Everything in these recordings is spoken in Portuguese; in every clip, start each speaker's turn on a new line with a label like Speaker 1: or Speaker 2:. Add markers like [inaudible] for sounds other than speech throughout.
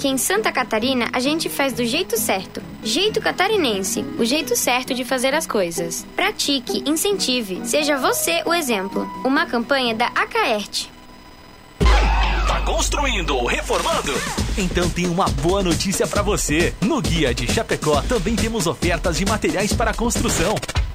Speaker 1: que em Santa Catarina a gente faz do jeito certo. Jeito catarinense, o jeito certo de fazer as coisas. Pratique, incentive, seja você o exemplo. Uma campanha da Acaerte.
Speaker 2: Tá construindo ou reformando? Então tem uma boa notícia para você. No Guia de Chapecó também temos ofertas de materiais para construção.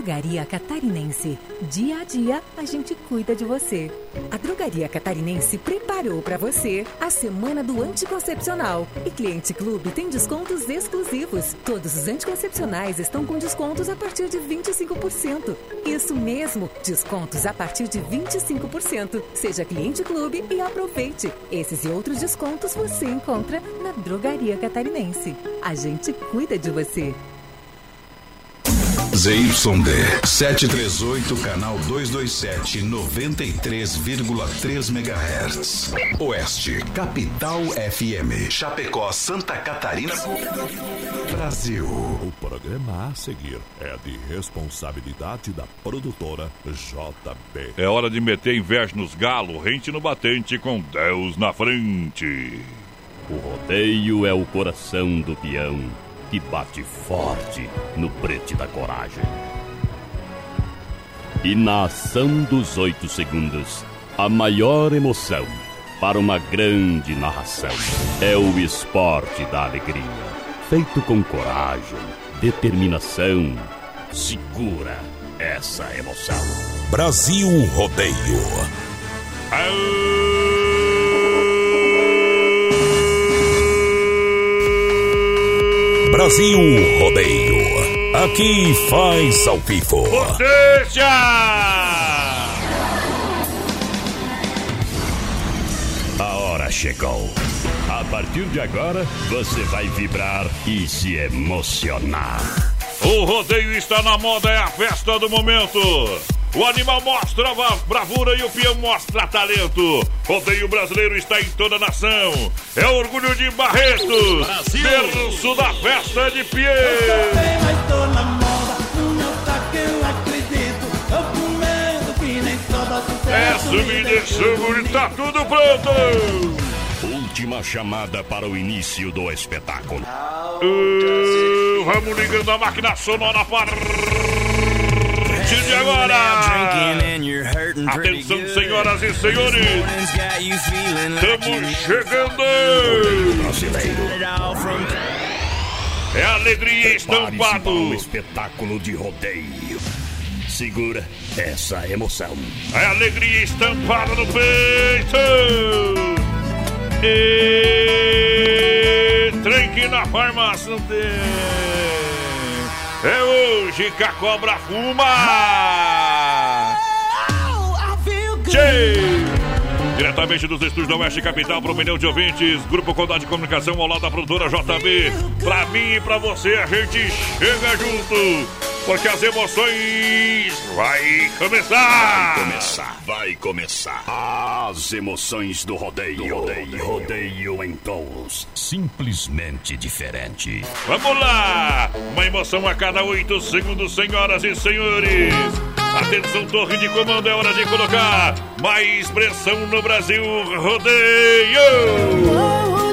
Speaker 3: Drogaria Catarinense. Dia a dia a gente cuida de você. A Drogaria Catarinense preparou para você a Semana do Anticoncepcional. E Cliente Clube tem descontos exclusivos. Todos os anticoncepcionais estão com descontos a partir de 25%. Isso mesmo, descontos a partir de 25%. Seja Cliente Clube e aproveite. Esses e outros descontos você encontra na Drogaria Catarinense. A gente cuida de você.
Speaker 4: ZYD 738, canal 227, 93,3 MHz. Oeste, Capital FM. Chapecó, Santa Catarina. Brasil.
Speaker 5: O programa a seguir é de responsabilidade da produtora JB.
Speaker 6: É hora de meter inveja nos galos, rente no batente com Deus na frente.
Speaker 7: O rodeio é o coração do peão que bate forte no brete da coragem. E na ação dos oito segundos, a maior emoção para uma grande narração é o esporte da alegria, feito com coragem, determinação. Segura essa emoção.
Speaker 4: Brasil Rodeio. Brasil Rodeio. Aqui faz ao vivo.
Speaker 6: Potência!
Speaker 7: A hora chegou. A partir de agora, você vai vibrar e se emocionar.
Speaker 6: O rodeio está na moda, é a festa do momento. O animal mostra a bravura e o peão mostra talento. Rodeio brasileiro está em toda a nação. É orgulho de Barretos.
Speaker 2: Brasil.
Speaker 6: Berço da festa de me deixou bonito, tá tudo pronto.
Speaker 7: Última chamada para o início do espetáculo.
Speaker 6: Uh, vamos ligando a máquina sonora para partir de agora. Atenção, senhoras e senhores. Estamos chegando. É alegria estampado.
Speaker 7: um espetáculo de rodeio. Segura essa emoção.
Speaker 6: É alegria estampada no peito. E trem que na farmácia não tem. É hoje que a cobra fuma. Tchê! Diretamente dos estúdios da Oeste Capital para o milhão de ouvintes, Grupo Condado de Comunicação ao lado da produtora JB. Pra mim e pra você, a gente chega junto, porque as emoções vai começar.
Speaker 7: Vai começar, vai começar. As emoções do rodeio. rodeio, rodeio em tons simplesmente diferente.
Speaker 6: Vamos lá! Uma emoção a cada oito segundos, senhoras e senhores. Atenção, torre de comando, é hora de colocar mais pressão no Brasil. Rodeio!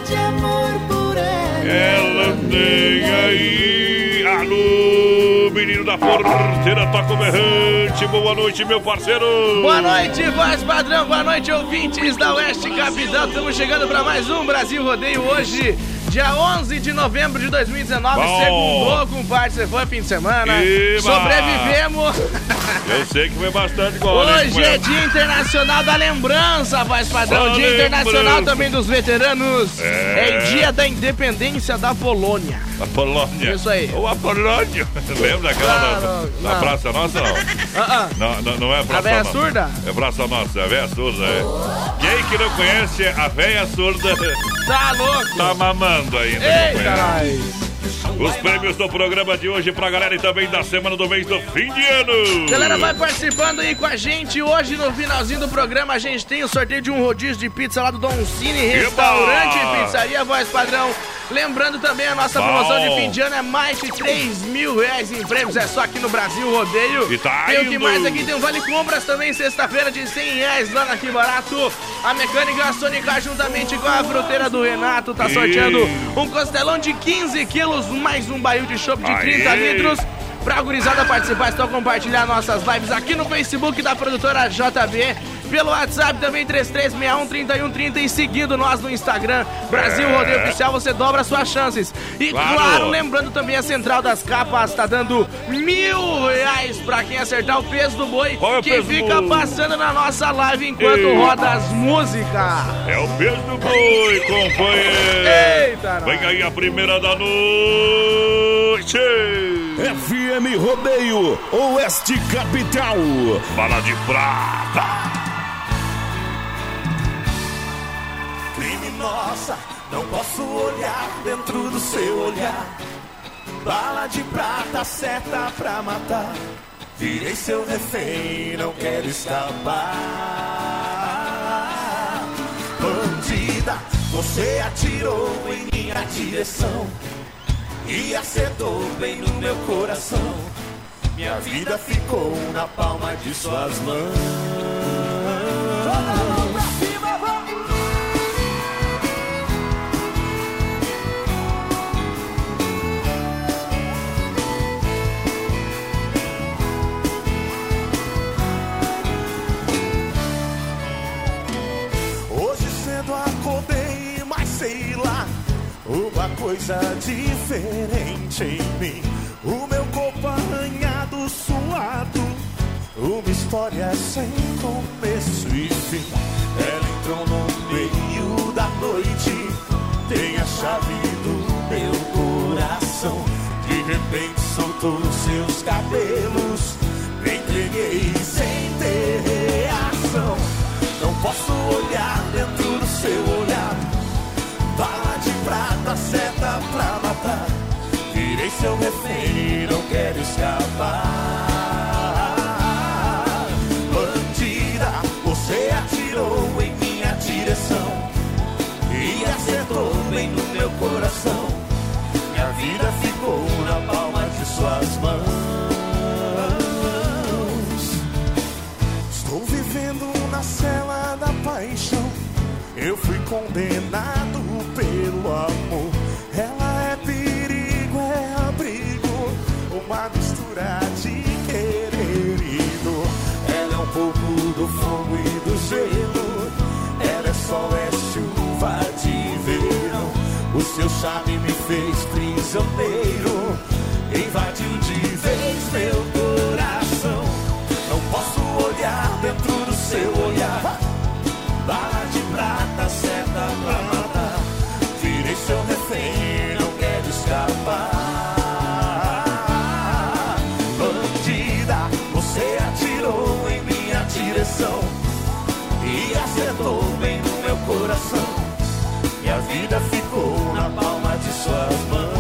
Speaker 8: De amor por ela.
Speaker 6: Ela tem aí. Alô, menino da porteira, toca o berrante. Boa noite, meu parceiro.
Speaker 9: Boa noite, voz padrão, boa noite, ouvintes da Oeste Capital. Estamos chegando para mais um Brasil Rodeio hoje, dia 11 de novembro de 2019.
Speaker 6: Bom.
Speaker 9: Segundou, compadre, você foi fim de semana.
Speaker 6: Eba.
Speaker 9: Sobrevivemos.
Speaker 6: Eu sei que foi bastante gol.
Speaker 9: Hoje é? Dia Internacional da Lembrança, voz padrão.
Speaker 6: Da
Speaker 9: dia Internacional
Speaker 6: lembrança.
Speaker 9: também dos veteranos.
Speaker 6: É.
Speaker 9: É dia da independência da Polônia.
Speaker 6: A Polônia.
Speaker 9: Isso aí.
Speaker 6: Ou a Polônia. [laughs] Lembra daquela da,
Speaker 9: Claro,
Speaker 6: da
Speaker 9: não.
Speaker 6: Praça Nossa, não?
Speaker 9: Ah, ah.
Speaker 6: Não, não, não é Praça
Speaker 9: A véia
Speaker 6: Nossa.
Speaker 9: surda?
Speaker 6: É Praça Nossa, a véia surda, é. Quem que não conhece a véia surda [laughs]
Speaker 9: Tá louco?
Speaker 6: tá mamando ainda. Os prêmios do programa de hoje pra galera e também da semana do mês do fim de ano.
Speaker 9: Galera, vai participando aí com a gente. Hoje, no finalzinho do programa, a gente tem o sorteio de um rodízio de pizza lá do Don Cine, restaurante e pizzaria, voz padrão. Lembrando também a nossa
Speaker 6: Bom.
Speaker 9: promoção de fim de ano é mais de 3 mil reais em prêmios. É só aqui no Brasil Rodeio.
Speaker 6: E tá
Speaker 9: tem o que mais aqui? Tem um Vale Compras também, sexta-feira de 100 reais lá na Que Barato. A Mecânica Sônica, juntamente com a fruteira do Renato, tá sorteando um costelão de 15 quilos, mais um barril de chopp de
Speaker 6: Aê.
Speaker 9: 30 litros. Pra gurizada participar, é só compartilhar nossas lives aqui no Facebook da produtora JB. Pelo WhatsApp também, 3361-3130 e seguindo nós no Instagram, Brasil
Speaker 6: É.
Speaker 9: Rodeio Oficial, você dobra suas chances. E
Speaker 6: Claro.
Speaker 9: claro, lembrando também a Central das Capas tá dando mil reais pra quem acertar o peso do boi,
Speaker 6: Qual é
Speaker 9: que fica
Speaker 6: boi?
Speaker 9: passando na nossa live enquanto
Speaker 6: Eita.
Speaker 9: roda as músicas.
Speaker 6: É o peso do boi, companheiro.
Speaker 9: Eita,
Speaker 6: Vem aí a primeira da noite.
Speaker 4: FM Rodeio, Oeste Capital.
Speaker 6: Bala de prata.
Speaker 10: Criminosa, não posso olhar dentro do seu olhar. Bala de prata, seta pra matar. Virei seu refém, não quero escapar. Bandida, você atirou em minha direção e acertou bem no meu coração. Minha vida ficou na palma de suas mãos. Coisa diferente em mim. O meu corpo arranhado, suado, uma história sem começo e fim. Ela entrou no meio da noite, tem a chave do meu coração. De repente soltou seus cabelos, me entreguei sem ter reação. Não posso olhar dentro do seu olhar. Bala de prata, seta pra matar. Virei seu refém, não quero escapar. Sol, é chuva de verão. O seu charme me fez prisioneiro. Invadiu de vez meu coração. Não posso olhar dentro do seu olhar. Bala de prata, seta pra vida ficou na palma de suas mãos.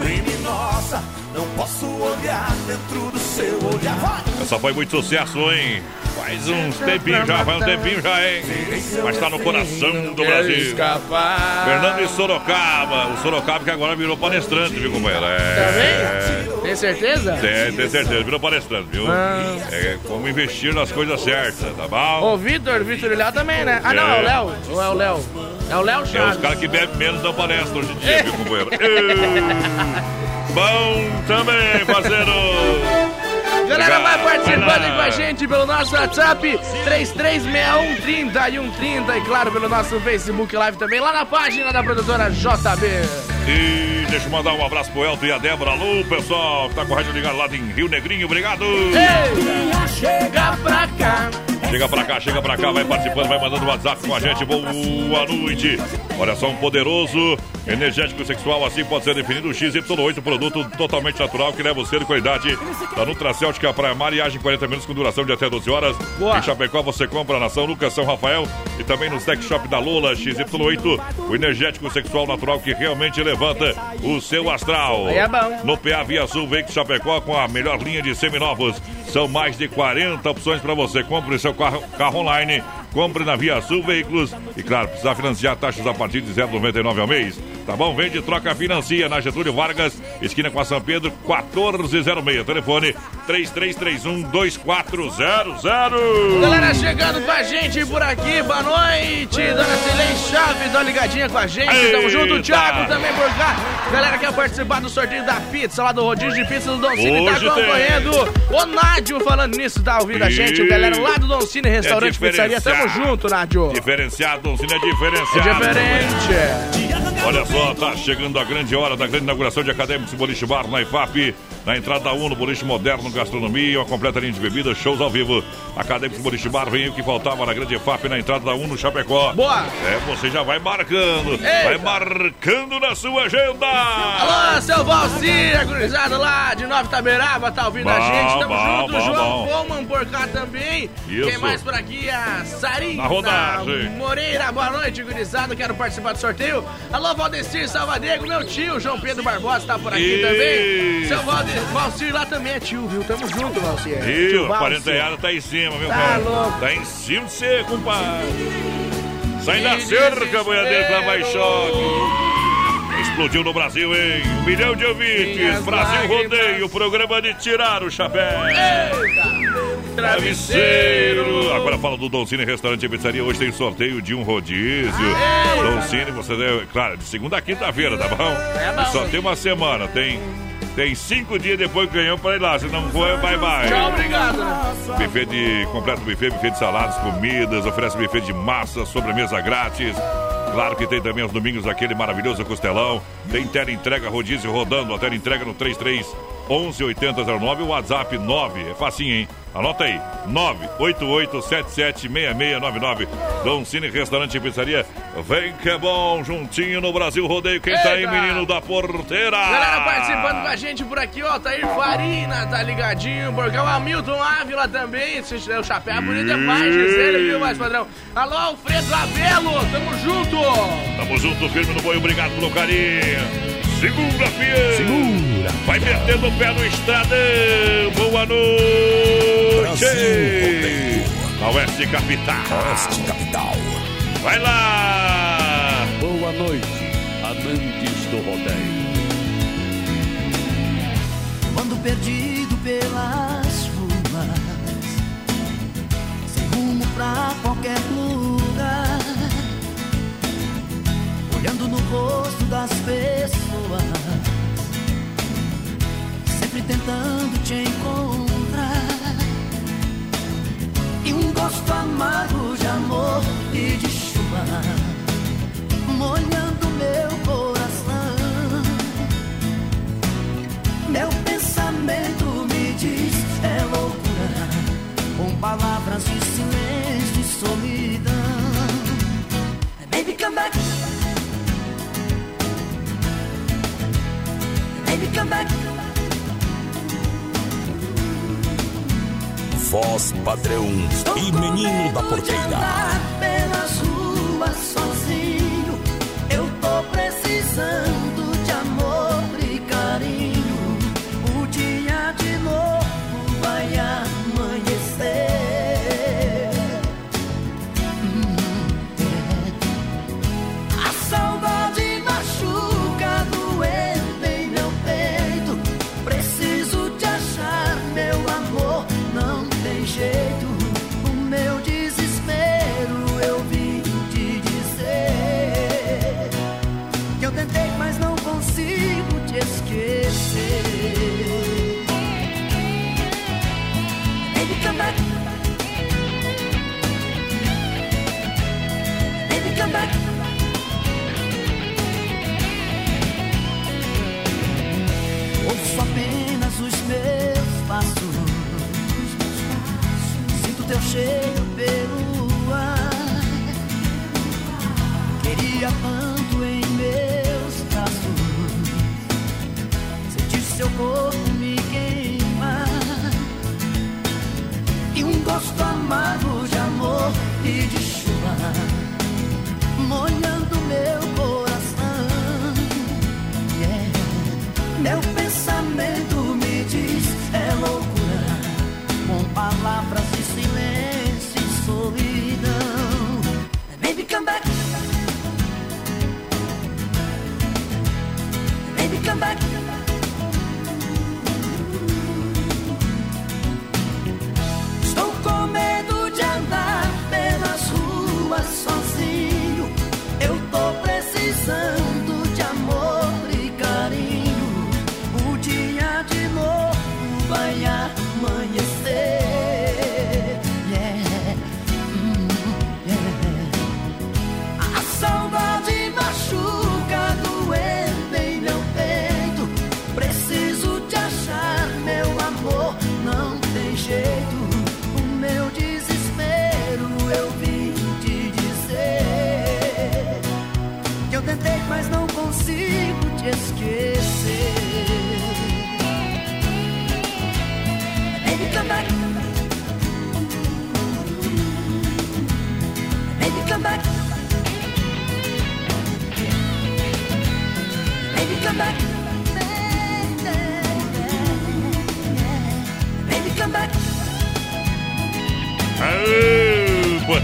Speaker 10: Criminosa, não posso olhar dentro do seu olhar. Vai!
Speaker 6: Essa foi muito sucesso, hein? Faz uns tempinhos já, faz um tempinho já, hein? Mas tá no coração do Brasil.
Speaker 9: Escapar.
Speaker 6: Fernando de Sorocaba. O Sorocaba que agora virou palestrante, viu, companheiro? É.
Speaker 9: Também? Tem certeza?
Speaker 6: Tem, tem certeza, virou palestrante, viu?
Speaker 9: Ah.
Speaker 6: É como investir nas coisas certas, tá bom?
Speaker 9: Ô, Vitor, Vitor Ilhau também, né? Ah, não, é o Léo. Ou é o Léo? É o Léo
Speaker 6: É os
Speaker 9: Chaves.
Speaker 6: caras que bebem menos dão palestra hoje em dia, viu, companheiro? [laughs] Bom também, parceiro!
Speaker 9: Galera, vai participando com a gente pelo nosso WhatsApp 336130 e 130 e claro pelo nosso Facebook Live também lá na página da produtora JB.
Speaker 6: E deixa eu mandar um abraço pro Elton e a Débora. Alô, pessoal, que tá com a rádio ligado lá em Rio Negrinho, obrigado!
Speaker 9: Chega pra cá.
Speaker 6: Chega Chega pra cá, chega pra cá, vai participando, vai mandando WhatsApp com a gente. Boa noite. Olha só, um poderoso energético sexual, assim pode ser definido o XY8, produto totalmente natural que leva o ser de qualidade da Nutracêutica Praia Mar e age em 40 minutos com duração de até 12 horas.
Speaker 9: Boa.
Speaker 6: Em Chapecó você compra na São Lucas, São Rafael e também no Sex Shop da Lula XY8, o energético sexual natural que realmente levanta o seu astral.
Speaker 9: É bom.
Speaker 6: No PA Via Sul, Veículos Chapecó com a melhor linha de seminovos. São mais de 40 opções para você. Compre seu carro, carro online. Compre na Via Sul Veículos. E claro, precisa financiar taxas a partir de 0,99 ao mês. Tá bom? Vende, troca, financia na Getúlio Vargas, esquina com a São Pedro, 1406. Telefone 3331-2400.
Speaker 9: Galera chegando com a gente por aqui, boa noite. Dona Celei Chaves, tá ligadinha com a gente. Tamo junto,
Speaker 6: Eita.
Speaker 9: Thiago também por cá. Galera quer participar do sorteio da pizza lá do rodízio de pizza do Don Cine, tá
Speaker 6: Hoje tem.
Speaker 9: acompanhando. O Nádio falando nisso, tá ouvindo a gente. O galera lá do Don Cine, restaurante pizzaria. Tamo junto, Nádio.
Speaker 6: Diferenciado, Doncini é
Speaker 9: É
Speaker 6: diferenciado.
Speaker 9: diferente.
Speaker 6: Olha só, tá chegando a grande hora da grande inauguração de Acadêmicos Boliche Bar na IFAP. Na entrada da 1, no Boliche Moderno, Gastronomia, uma completa linha de bebidas, shows ao vivo. Acadêmicos Boliche Bar, vem o que faltava na grande IFAP, na entrada da 1, no Chapecó.
Speaker 9: Boa.
Speaker 6: É, você já vai marcando.
Speaker 9: Eita.
Speaker 6: Vai marcando na sua agenda.
Speaker 9: Alô, seu Valcir, gurizada lá de Nova Itaberaba, tá ouvindo a
Speaker 6: Bom,
Speaker 9: gente? Tamo
Speaker 6: bom,
Speaker 9: junto,
Speaker 6: bom,
Speaker 9: João. Coman por cá também.
Speaker 6: Isso.
Speaker 9: Quem mais por aqui? A Sarita
Speaker 6: Na rodagem.
Speaker 9: Moreira, boa noite, gurizada. Quero participar do sorteio. Alô, Valdecir Salvadego, meu tio, João Pedro Barbosa, tá por aqui
Speaker 6: Isso.
Speaker 9: também. Seu Valde... Valcir lá também é tio, viu? Tamo junto, Valcir. Valcir.
Speaker 6: 40 reais tá em cima, viu,
Speaker 9: Tá
Speaker 6: cara?
Speaker 9: louco.
Speaker 6: Tá em cima de você, compadre. Sai da cerca, boiadeiro, lá vai choque. Explodiu no Brasil, hein? Um milhão de ouvintes.
Speaker 9: Minhas
Speaker 6: Brasil
Speaker 9: lágrimas.
Speaker 6: Rodeio, o programa de tirar o chapéu.
Speaker 9: Eita.
Speaker 6: Travesseiro. Agora fala do Don Cine Restaurante e Pizzaria. Hoje tem sorteio de um rodízio. Don Cine, você deve, claro, de segunda a quinta-feira, tá bom?
Speaker 9: É bom.
Speaker 6: Só tem uma semana. Tem, tem cinco dias depois que ganhou pra ir lá. Se não for, bye bye.
Speaker 9: Tchau, obrigado. né?
Speaker 6: Buffet de completo buffet, buffet de saladas, comidas, oferece buffet de massa, sobremesa grátis. Claro que tem também aos domingos aquele maravilhoso costelão. Tem tela entrega rodízio rodando, a tela entrega no 33 11 8009, o WhatsApp 9. É facinho, hein? Anota aí, 988776699. Dom Cine Restaurante e Pizzaria. Vem que é bom, juntinho no Brasil Rodeio. Quem tá aí,
Speaker 9: Eita!
Speaker 6: menino da porteira?
Speaker 9: Galera participando com a gente por aqui, ó. Tair Farina, tá ligadinho. Por cá, o Hamilton Ávila também. Se o chapéu é bonito demais, Gisele, viu, mais padrão? Alô, Alfredo Abelo, tamo junto.
Speaker 6: Tamo junto, firme no boi, obrigado pelo carinho. Segura, fiel. Vai metendo o pé no estradão. Boa noite.
Speaker 4: Brasil
Speaker 6: Na Oeste Capital.
Speaker 4: Oeste Capital.
Speaker 6: Vai lá.
Speaker 5: Boa noite, amantes do rodeio.
Speaker 11: Quando perdido pelas ruas, sem rumo pra qualquer lugar, olhando no rosto das pessoas, sempre tentando te encontrar, e um gosto amargo de amor e de chuva, molhando meu coração. Meu pensamento me diz é loucura. Com palavras de silêncio e solidão. Baby come back. Baby come back
Speaker 4: Voz padrão e menino da porteira.
Speaker 11: pelas ruas sozinho Eu tô precisando confia tanto em meus braços. Sentir seu corpo me queimar. E um gosto amargo de amor e de chuva molhando meu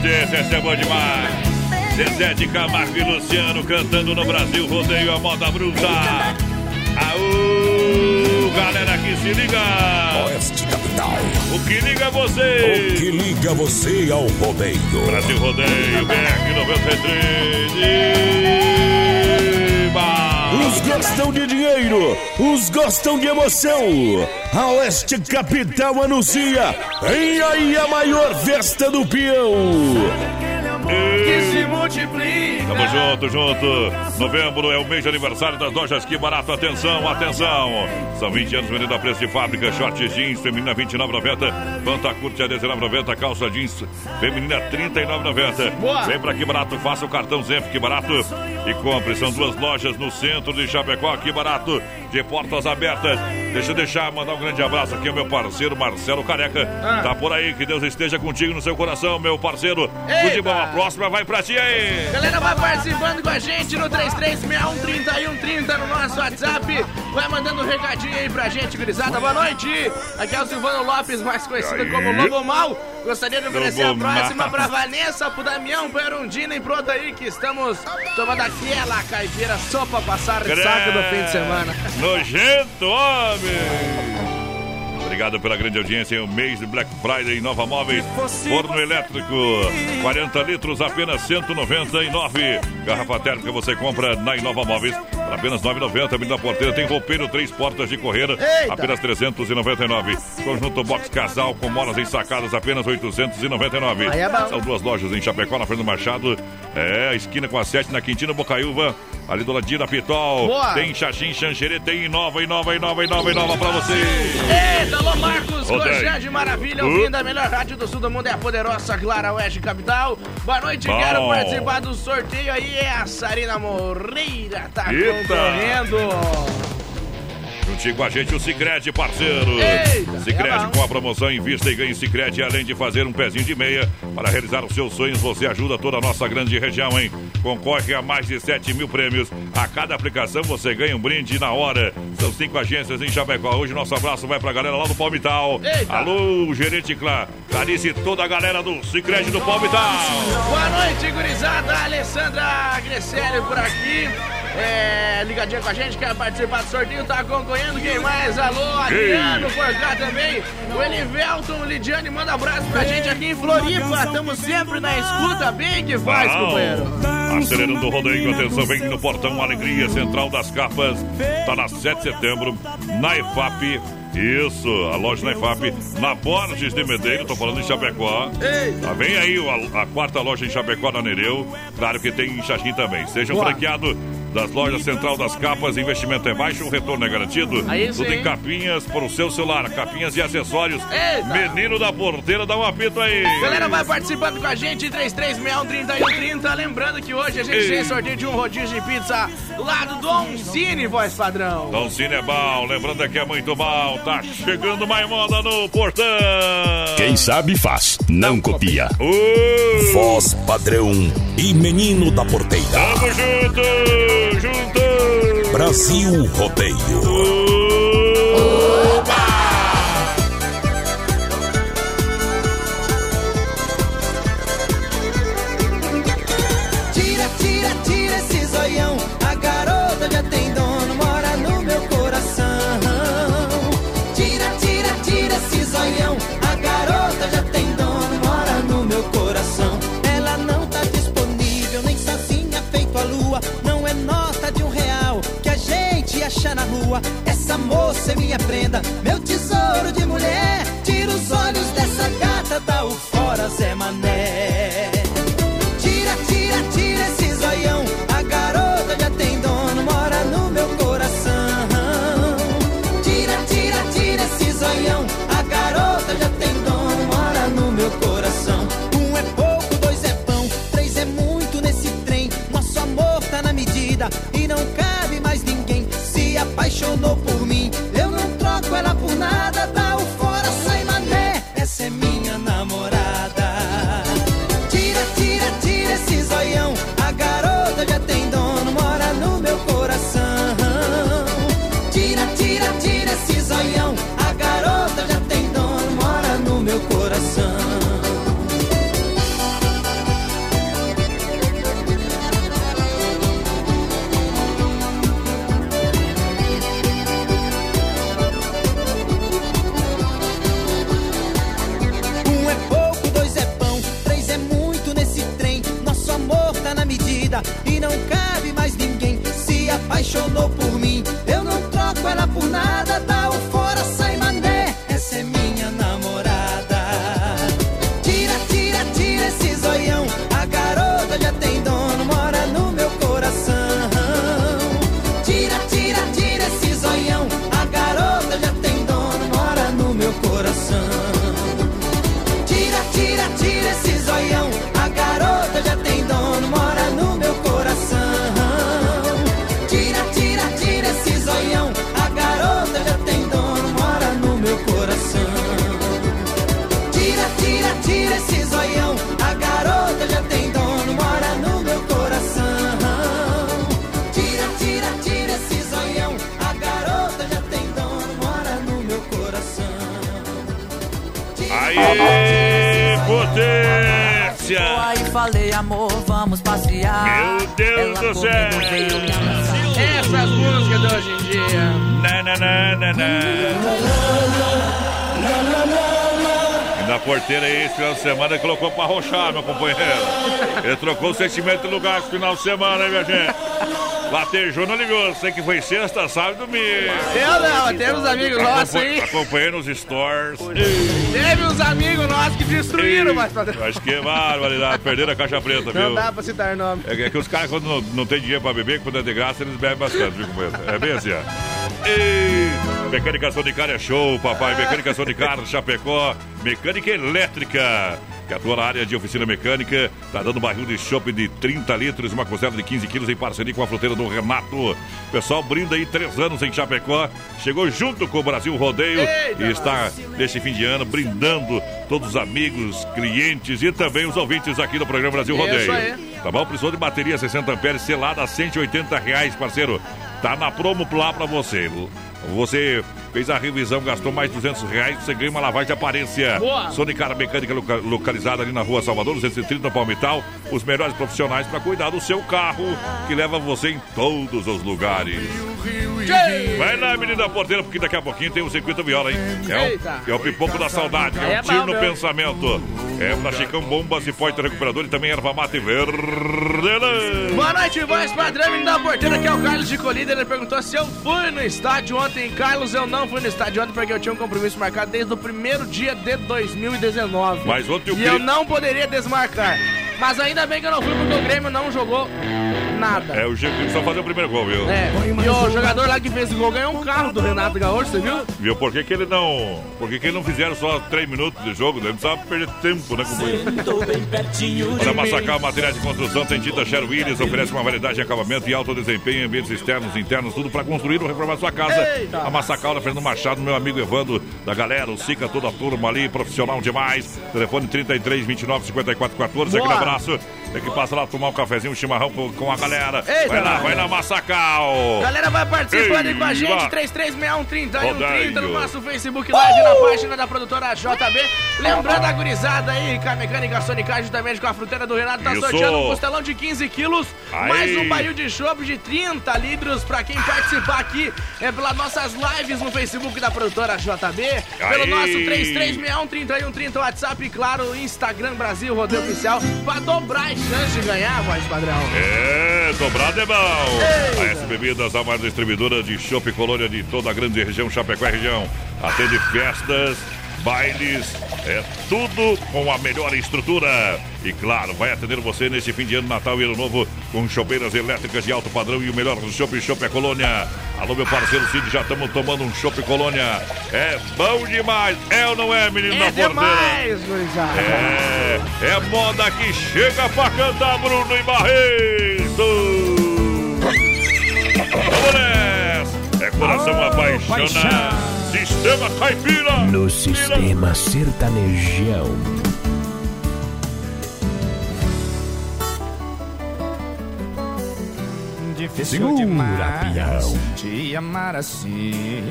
Speaker 6: Aê, potência, essa é boa demais. Zezé de Camargo e Luciano cantando no Brasil, rodeio a moda bruta. Aô, galera que se liga.
Speaker 4: Oeste Capital.
Speaker 6: O que liga você?
Speaker 4: O que liga você ao rodeio?
Speaker 6: Brasil Rodeio, BR 93. Iba.
Speaker 4: Uns gostam de dinheiro, uns gostam de emoção. A Oeste Capital anuncia. Vem aí a maior festa do peão.
Speaker 9: Que se multiplica.
Speaker 6: Tamo junto, junto. Novembro é o mês de aniversário das lojas Que Barato. Atenção, atenção. São 20 anos vendendo a preço de fábrica. Short jeans feminina 29,90. Panta curte a 19,90. Calça jeans feminina 39,90.
Speaker 9: Boa.
Speaker 6: Vem pra Que Barato, faça o cartão Zenf Que Barato e compre. São duas lojas no centro de Chapecó. Que Barato, de portas abertas. Deixa eu deixar, mandar um grande abraço aqui ao meu parceiro Marcelo Careca.
Speaker 9: Ah.
Speaker 6: Tá por aí, que Deus esteja contigo no seu coração, meu parceiro.
Speaker 9: Eita.
Speaker 6: Bom, a próxima vai pra ti aí.
Speaker 9: Galera, vai participando com a gente no 33613130 no nosso WhatsApp. Vai mandando um recadinho aí pra gente, gurizada. Boa noite. Aqui é o Silvano Lopes, mais conhecido
Speaker 6: Aí.
Speaker 9: como Lobo Mal. Gostaria de oferecer a
Speaker 6: Lobo
Speaker 9: próxima
Speaker 6: Mal.
Speaker 9: pra Vanessa, pro Damião, pro Erundina e pro Odaí, que estamos tomando aquela caipira só pra passar ressaca do fim de semana.
Speaker 6: Nojento, homem! Obrigado pela grande audiência em o mês de Black Friday em Nova Móveis. Forno elétrico, 40 litros, apenas 199. Garrafa térmica você compra na Inova Móveis por apenas 9,90. Menina Porteira tem roupeiro, três portas de correr, apenas 399. Conjunto box casal com molas ensacadas, apenas 899.
Speaker 9: Aí é.
Speaker 6: São duas lojas em Chapecó, na Fernando Machado. É, a esquina com a 7 na Quintino Bocaiúva. Ali do ladinho da Pitol.
Speaker 9: Boa.
Speaker 6: Tem Xaxim, Xanxerê, tem Inova, Inova, Inova, Inova, Inova pra você.
Speaker 9: Eita, alô Marcos, de Maravilha, ouvindo a melhor rádio do sul do mundo, é a poderosa Clara Oeste Capital. Boa noite,
Speaker 6: Bom.
Speaker 9: quero participar do sorteio aí, é a Sarina Moreira, tá
Speaker 6: Eita.
Speaker 9: concorrendo.
Speaker 6: Juntinho com a gente o Cicred, parceiro.
Speaker 9: Eita,
Speaker 6: Cicred
Speaker 9: é
Speaker 6: com a promoção Invista e Ganhe Cicred. Além de fazer um pezinho de meia para realizar os seus sonhos, você ajuda toda a nossa grande região, hein? Concorre a mais de 7 mil prêmios. A cada aplicação você ganha um brinde na hora. São cinco agências em Chapecó. Hoje nosso abraço vai pra galera lá do Palmital.
Speaker 9: Eita.
Speaker 6: Alô, gerente Clá. Clarice e toda a galera do Cicred do Palmital.
Speaker 9: Boa noite, gurizada. Alessandra Grecelli por aqui. É, ligadinha com a gente, quer participar do sorteio, tá acompanhando. Quem mais? Alô, Adriano por cá também. O Elivelton, Lidiane, manda abraço pra gente aqui em Floripa. Estamos sempre na escuta, bem que faz,
Speaker 6: Bom.
Speaker 9: companheiro.
Speaker 6: Acelerando o rodeio, atenção, vem no portão Alegria Central das Capas. Tá na 7 de setembro, na EFAP. Isso, a loja na EFAP, na Borges de Medeiro, tô falando em Chapecó. Tá, vem aí a, a quarta loja em Chapecó, na Nereu. Claro que tem em Xaxim também. Seja um
Speaker 9: Boa.
Speaker 6: franqueado das lojas Central das Capas, investimento é baixo, o retorno é garantido.
Speaker 9: Aí
Speaker 6: Tudo
Speaker 9: sim.
Speaker 6: em capinhas para o seu celular, capinhas e acessórios.
Speaker 9: Eita.
Speaker 6: Menino da porteira, dá um apito aí.
Speaker 9: Galera, vai participando com a gente, 3361-3130. Lembrando que hoje a gente
Speaker 6: Ei.
Speaker 9: tem sorteio de um rodízio de pizza lá do Dom Cine, voz padrão.
Speaker 6: Dom Cine é bom, lembrando que é muito bom. Tá chegando mais moda no portão.
Speaker 7: Quem sabe faz, não copia.
Speaker 6: Uh,
Speaker 4: Voz padrão e menino da porteira.
Speaker 6: tamo junto, junto.
Speaker 4: Brasil Rodeio.
Speaker 11: Tira,
Speaker 12: Essa moça é minha prenda, meu tesouro de mulher. Tira os olhos dessa gata, dá o fora, Zé Mané.
Speaker 11: Falei, amor, vamos passear.
Speaker 6: Meu Deus do céu!
Speaker 9: Essas músicas de hoje em dia.
Speaker 6: Na, na, na, na, na. E na porteira aí, esse final de semana, colocou pra arrochar, meu companheiro. Ele trocou o sentimento de lugar esse final de semana, hein, minha gente? Latejou, não ligou. Sei que foi sexta, sábado e domingo.
Speaker 9: Eu não, teve uns amigos nossos aí.
Speaker 6: Acompanhei nos stores.
Speaker 9: Teve uns amigos nossos que destruíram, mas padrão.
Speaker 6: Acho que é barbaridade. Perderam a caixa preta,
Speaker 9: Não
Speaker 6: viu?
Speaker 9: dá pra citar nome.
Speaker 6: É que- é que os caras, quando não, não tem dinheiro pra beber, quando é de graça, eles bebem bastante, viu, companheiro? É bem assim, ó. Ei, Mecânica Sonicar é show, papai. Mecânica Sonicar, Chapecó. Mecânica elétrica. Na área de oficina mecânica. Tá dando barril de chopp de 30 litros, uma costela de 15 quilos em parceria com a fruteira do Renato. Pessoal brinda aí três anos em Chapecó. Chegou junto com o Brasil Rodeio
Speaker 9: Eita,
Speaker 6: e está neste fim de ano brindando todos os amigos, clientes e também os ouvintes aqui do programa Brasil Rodeio. Tá bom? Precisou de bateria 60 amperes selada a 180 reais, parceiro. Tá na promo lá pra você. Você fez a revisão, gastou mais 200 reais, você ganha uma lavagem de aparência.
Speaker 9: Boa.
Speaker 6: Sonicara Mecânica loca- localizada ali na rua Salvador, 230 Palmital. Os melhores profissionais para cuidar do seu carro, que leva você em todos os lugares. Vai lá, menina porteira, porque daqui a pouquinho tem o circuito viola, hein? É o, é o pipoco da saudade, é,
Speaker 9: É
Speaker 6: um tiro no pensamento. É pra Chicão Bombas e Poito Recuperador e também erva mate verde.
Speaker 9: Boa noite, voz padrão, menino da porteira, que é o Carlos de Colíder. Ele perguntou se eu fui no estádio ontem. Carlos, eu não fui no estádio ontem porque eu tinha um compromisso marcado desde o primeiro dia de 2019.
Speaker 6: Mas ontem o
Speaker 9: E eu não poderia desmarcar. Mas ainda bem que eu não fui porque o Grêmio não jogou nada.
Speaker 6: É, o Grêmio só fazer o primeiro gol, viu?
Speaker 9: É, e o jogador lá que fez o gol ganhou um carro do Renato Gaúcho, você viu?
Speaker 6: Viu? Por que, que ele não. Por que, que ele não fizeram só 3 minutos de jogo? Ele não precisava perder tempo, né, companheiro? Para Massacal Materiais de Construção, tem tinta Sher Willis, oferece uma variedade de acabamento e alto desempenho em ambientes externos e internos, tudo para construir ou reformar sua casa.
Speaker 9: Eita!
Speaker 6: A Massacal, na Fernando Machado, meu amigo Evandro, da galera, o Sica, toda a turma ali, profissional demais. Telefone 33 29 54 14, aquele
Speaker 9: Boa!
Speaker 6: abraço. Tem que passar lá tomar um cafezinho, um chimarrão com, com a galera.
Speaker 9: Eita!
Speaker 6: Vai lá, vai na Massacal.
Speaker 9: Galera vai participando aí com a gente,
Speaker 6: vá.
Speaker 9: 336130
Speaker 6: Rodeio.
Speaker 9: no nosso Facebook Live, na página da produtora JB. Lembrando a gurizada aí, com a mecânica Sonicage juntamente com a fruteira do Renato, tá
Speaker 6: Isso.
Speaker 9: sorteando um costelão de 15 quilos,
Speaker 6: Aí.
Speaker 9: mais um barril de chopp de 30 litros pra quem participar aqui é pelas nossas lives no Facebook da produtora JB, pelo
Speaker 6: Aí.
Speaker 9: nosso 33613130 WhatsApp e claro, Instagram Brasil Rodeio Oficial, pra dobrar chance de ganhar, voz padrão.
Speaker 6: É, dobrado é bom. A S Bebidas, a mais distribuidora de chopp colônia de toda a grande região, Chapecó e região. Atende festas, bailes, é tudo com a melhor estrutura. E claro, vai atender você nesse fim de ano, Natal e Ano Novo, com chopeiras elétricas de alto padrão e o melhor do chopp Chopp é Colônia. Alô, meu parceiro Cid, já estamos tomando um chopp Colônia. É bom demais, é ou não é, menino da
Speaker 9: É
Speaker 6: porteira?
Speaker 9: demais, gurizada.
Speaker 6: É, é moda que chega pra cantar Bruno e Barreto. Vamos nessa. É coração apaixonado. Sistema Caipira.
Speaker 13: No sistema sertanejão.
Speaker 14: Difícil
Speaker 13: Segura,
Speaker 14: demais
Speaker 13: peão.
Speaker 14: te amar assim.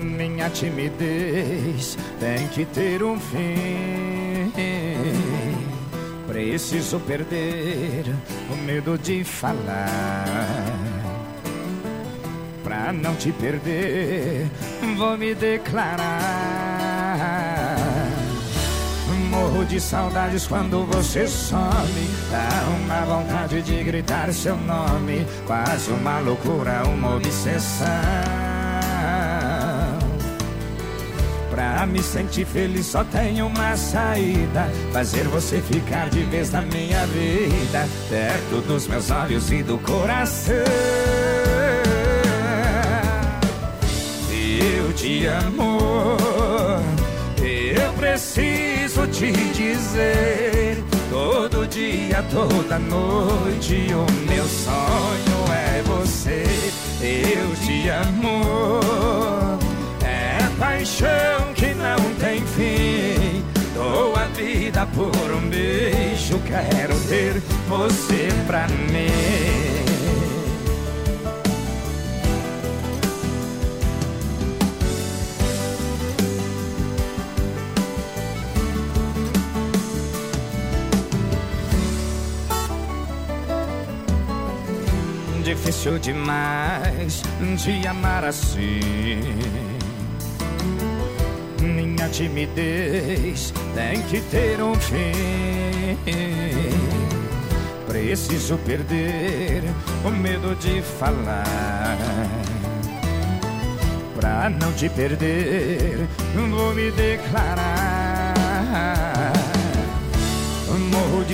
Speaker 14: Minha timidez tem que ter um fim. Preciso perder o medo de falar. Pra não te perder, vou me declarar. Morro de saudades quando você some. Dá uma vontade de gritar seu nome. Quase uma loucura, uma obsessão. Pra me sentir feliz só tem uma saída Fazer você ficar de vez na minha vida Perto dos meus olhos e do coração Eu te amo Eu preciso te dizer Todo dia, toda noite O meu sonho é você. Eu te amo. É paixão que não tem fim. Dou a vida por um beijo Quero ter você pra mim Difícil demais te amar assim. Minha timidez tem que ter um fim. Preciso perder o medo de falar. Pra não te perder, vou me declarar.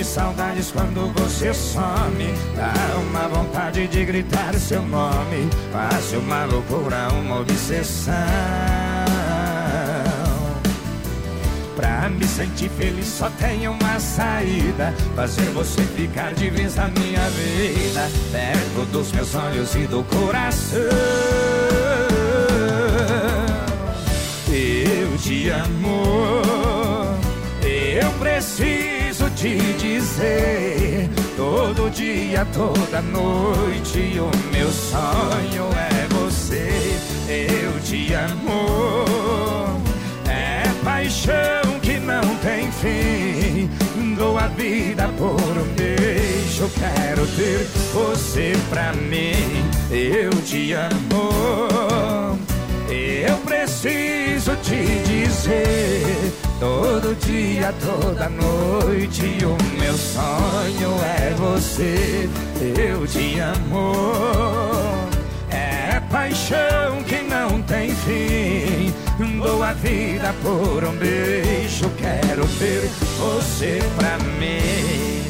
Speaker 14: De saudades quando você some. Dá uma vontade de gritar seu nome. Faço uma loucura, uma obsessão. Pra me sentir feliz só tem uma saída Fazer você ficar de vez na minha vida Perto dos meus olhos e do coração Eu te amo Eu preciso te dizer Todo dia, toda noite O meu sonho é você Eu te amo É paixão que não tem fim. Dou a vida por um beijo. Quero ter você pra mim. Eu te amo. Eu preciso te dizer. Todo dia, toda noite. O meu sonho é você. Eu te amo. É paixão que não tem fim. Dou a vida por um beijo. Quero ter você pra mim.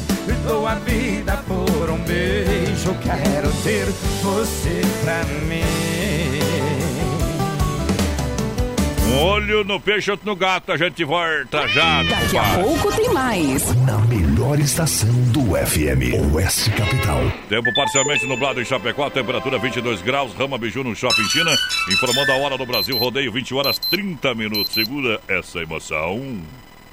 Speaker 14: Dou a vida por um beijo. Quero ter você pra mim.
Speaker 6: Olho no peixe, outro no gato. A gente volta já,
Speaker 15: Daqui a pouco tem mais.
Speaker 4: Na melhor estação do FM, Oeste Capital.
Speaker 6: Tempo parcialmente nublado em Chapecó, temperatura 22 graus, Rama Biju no Shopping China. Informando a hora do Brasil, rodeio 20 horas 30 minutos. Segura essa emoção.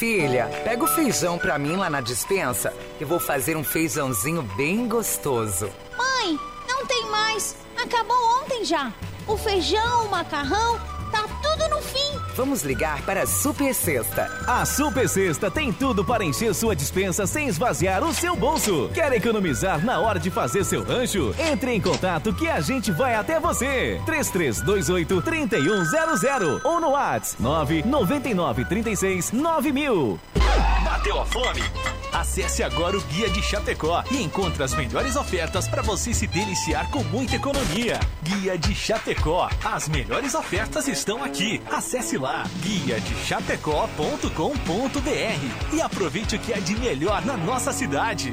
Speaker 15: Filha, pega o feijão pra mim lá na dispensa. Eu vou fazer um feijãozinho bem gostoso.
Speaker 16: Mãe, não tem mais. Acabou ontem já. O feijão, o macarrão, tá tudo no fim.
Speaker 15: Vamos ligar para a Super Sexta.
Speaker 17: A Super Sexta tem tudo para encher sua dispensa sem esvaziar o seu bolso. Quer economizar na hora de fazer seu rancho? Entre em contato que a gente vai até você. 3328 3100 ou no WhatsApp 999 36 9000.
Speaker 2: Bateu a fome? Acesse agora o Guia de Chapecó e encontre as melhores ofertas para você se deliciar com muita economia. Guia de Chapecó. As melhores ofertas estão aqui. Acesse lá guia de chapecó.com.br e aproveite o que é de melhor na nossa cidade.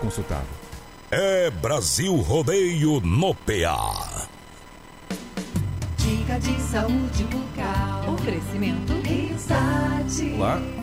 Speaker 18: consultado.
Speaker 4: É Brasil Rodeio no PA.
Speaker 19: Dica de saúde bucal. Oferecimento Risate.
Speaker 20: Olá,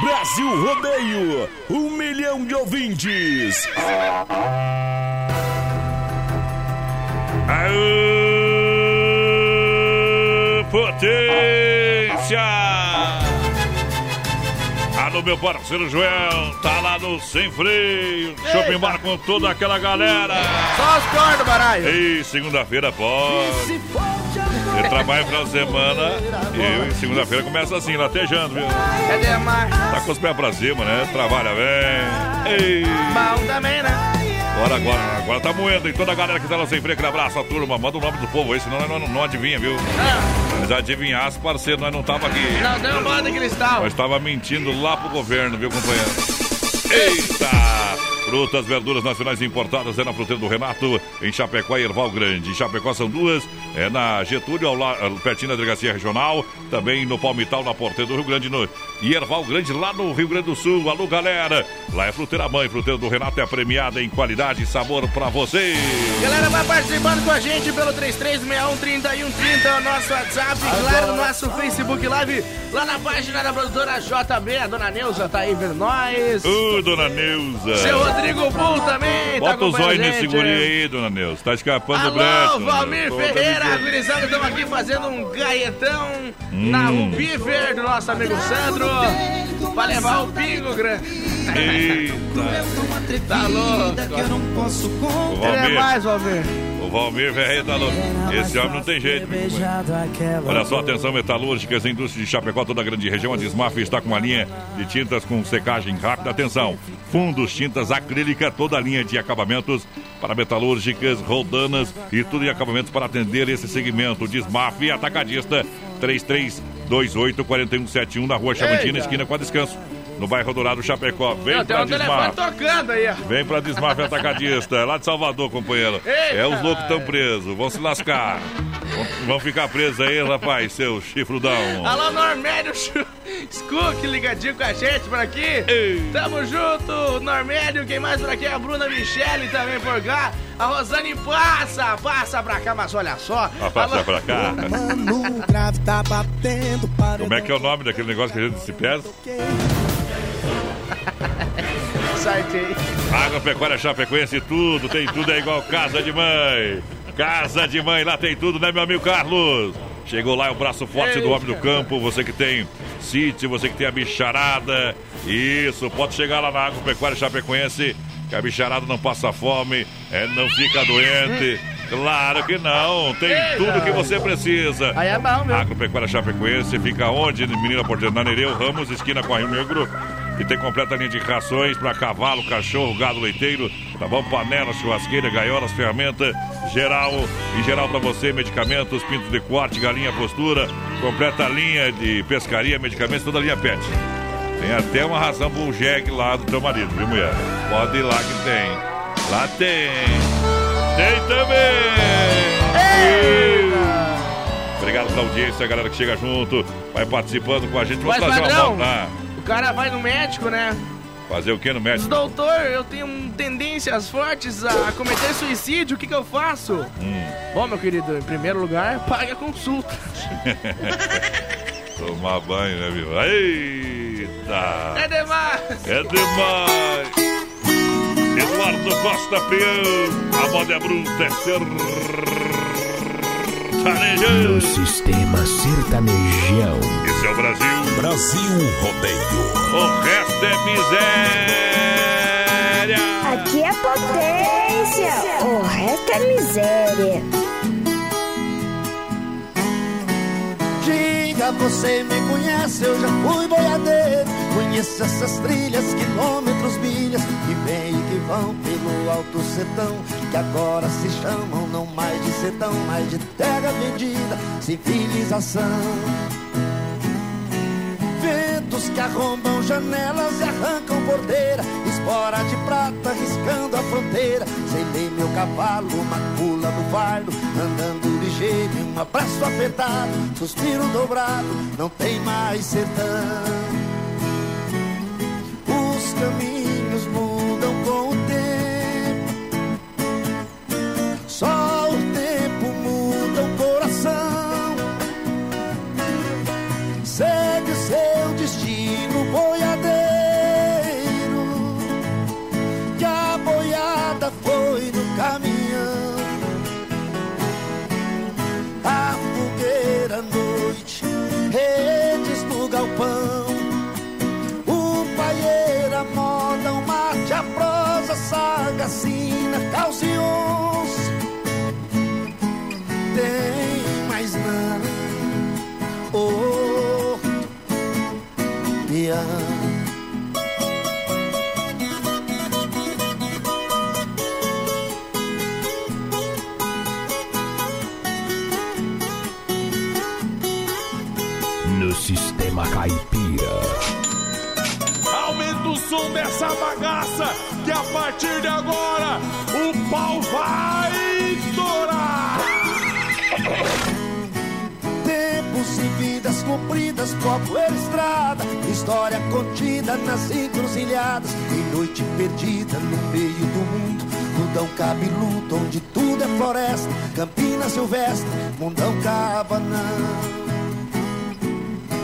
Speaker 4: Brasil Rodeio, um milhão de ouvintes.
Speaker 6: Aê, potência! Alô, meu parceiro Joel, tá lá no Sem Freio, Shopping Bar com toda aquela galera.
Speaker 9: Só piores do baralho.
Speaker 6: Ei, segunda-feira pode. Eu trabalho final de semana, eu, e segunda-feira começa assim, latejando, viu?
Speaker 9: É demais.
Speaker 6: Tá com os pés pra cima, né? Trabalha bem. Ei.
Speaker 9: Também, né?
Speaker 6: Agora, agora, agora tá moendo. E toda a galera que tá lá sem freio, aquele abraço a turma. Manda o nome do povo aí, senão nós não, não adivinha, viu? Mas adivinhasse, parceiro, nós não tava aqui.
Speaker 9: Não, deu uma de cristal.
Speaker 6: Nós tava mentindo lá pro governo, viu, companheiro? Eita! Frutas, verduras nacionais importadas é na fruteira do Renato, em Chapecó e Erval Grande. Em Chapecó são duas, é na Getúlio, ao la, pertinho da Delegacia Regional, também no Palmital, na Porteira do Rio Grande, no e Erval Grande, lá no Rio Grande do Sul. Alô, galera! Lá é Fruteira Mãe, Fruteira do Renato é premiada em qualidade e sabor pra você.
Speaker 9: Galera, vai participando com a gente pelo 33613130, é o nosso WhatsApp, claro, no nosso Facebook Live, lá na página da produtora JB, a dona Neuza tá aí vendo nós.
Speaker 6: Ô, dona Neuza!
Speaker 9: Seu Rodrigo Bull também, tá
Speaker 6: Bota os
Speaker 9: acompanhando a
Speaker 6: olhos nesse guri aí, dona Neuza. Tá escapando do
Speaker 9: Alô,
Speaker 6: brecho.
Speaker 9: Valmir
Speaker 6: Tô
Speaker 9: Ferreira, gurizada, estamos aqui fazendo um gaetão
Speaker 6: Hum.
Speaker 9: na Rubi Verde do nosso amigo Sandro, pra levar o pingo grande.
Speaker 6: Eita!
Speaker 9: Tá louco.
Speaker 6: O
Speaker 9: Ele é
Speaker 6: Valmir,
Speaker 9: mais, Valmir.
Speaker 6: o Valmir Ferreira tá louco. Esse homem não tem jeito. Olha só, atenção metalúrgicas, indústria de Chapecó, toda a grande região. A Desmaf está com uma linha de tintas com secagem rápida. Atenção, fundos, tintas acrílica, toda a linha de acabamentos para metalúrgicas, rodanas e tudo em acabamentos para atender esse segmento. Desmaf Atacadista 33284171 na rua Chavantina,
Speaker 9: Eita.
Speaker 6: esquina com a descanso. No bairro Dourado, Chapecó. Vem
Speaker 9: Não, tem
Speaker 6: pra
Speaker 9: um telefone
Speaker 6: Desmaf.
Speaker 9: tocando aí, ó.
Speaker 6: Vem pra Desmaf Atacadista, lá de Salvador, companheiro.
Speaker 9: Eita.
Speaker 6: É os loucos que estão presos, vão se lascar. Vão ficar presos aí, rapaz, seu chifrudão.
Speaker 9: Alô, Normédio Chu- Skook, ligadinho com a gente por aqui. Tamo junto, Normédio. Quem mais por aqui? A Bruna Michele também por cá. A Rosane passa, passa pra cá, mas olha só.
Speaker 6: Ah, passa pra cá.
Speaker 21: Mano, grave tá
Speaker 6: Como é que é o nome daquele negócio que a gente se pesa? [laughs]
Speaker 9: Sorteio.
Speaker 6: Agropecuária Chapecoense, tudo, tem tudo, é igual casa de mãe. Casa de mãe, lá tem tudo, né, meu amigo Carlos? Chegou lá, é o braço forte do homem do campo, você que tem sítio, você que tem a bicharada. Isso, pode chegar lá na Agropecuária Chapecoense, que a bicharada não passa fome, é, não fica doente. Claro que não, tem tudo que você precisa.
Speaker 9: Aí é bom, meu.
Speaker 6: Agropecuária Chapecoense fica onde? Menina Porteira, na Nereu, Ramos, esquina com a Rio Negro. E tem completa linha de rações para cavalo, cachorro, gado leiteiro, tá bom? Panela, churrasqueira, gaiolas, ferramenta, geral. E geral para você, medicamentos, pintos de corte, galinha, postura. Completa linha de pescaria, medicamentos, toda a linha pet. Tem até uma ração pro jegue lá do teu marido, viu, mulher? Pode ir lá que tem. Lá tem. Tem também. Obrigado pela audiência, a galera que chega junto, vai participando com a gente. Vamos
Speaker 9: Mas,
Speaker 6: uma
Speaker 9: padrão.
Speaker 6: Ah,
Speaker 9: o cara vai no médico, né?
Speaker 6: fazer o que no médico?
Speaker 9: doutor, eu tenho tendências fortes a cometer suicídio, o que, que eu faço?
Speaker 6: Hum.
Speaker 9: Bom, meu querido, em primeiro lugar, pague a consulta. [laughs]
Speaker 6: Tomar banho, né, viu? Eita!
Speaker 9: É demais!
Speaker 6: É demais! Eduardo Costa Peão, a moda é bruta, é sertanejo.
Speaker 13: No sistema sertanejão.
Speaker 6: Esse é o Brasil.
Speaker 4: Brasil Rodeio.
Speaker 6: O resto é miséria.
Speaker 22: Aqui é potência, o resto é miséria.
Speaker 21: Diga, você me conhece, eu já fui boiadeiro. Conheço essas trilhas, quilômetros, milhas, que vêm e que vão pelo alto sertão. Que agora se chamam não mais de sertão, mas de terra vendida, civilização. Ventos que arrombam janelas e arrancam porteira Espora de prata riscando a fronteira Selei meu cavalo, macula no fardo Andando ligeiro um abraço apertado Suspiro dobrado, não tem mais sertão Os caminhos
Speaker 23: dessa bagaça, que a partir de agora o pau vai estourar.
Speaker 21: Tempos e vidas cumpridas, povoeira estrada, história contida nas encruzilhadas, em noite perdida no meio do mundo, mundão cabeludo, onde tudo é floresta, campina silvestre, mundão cabanão.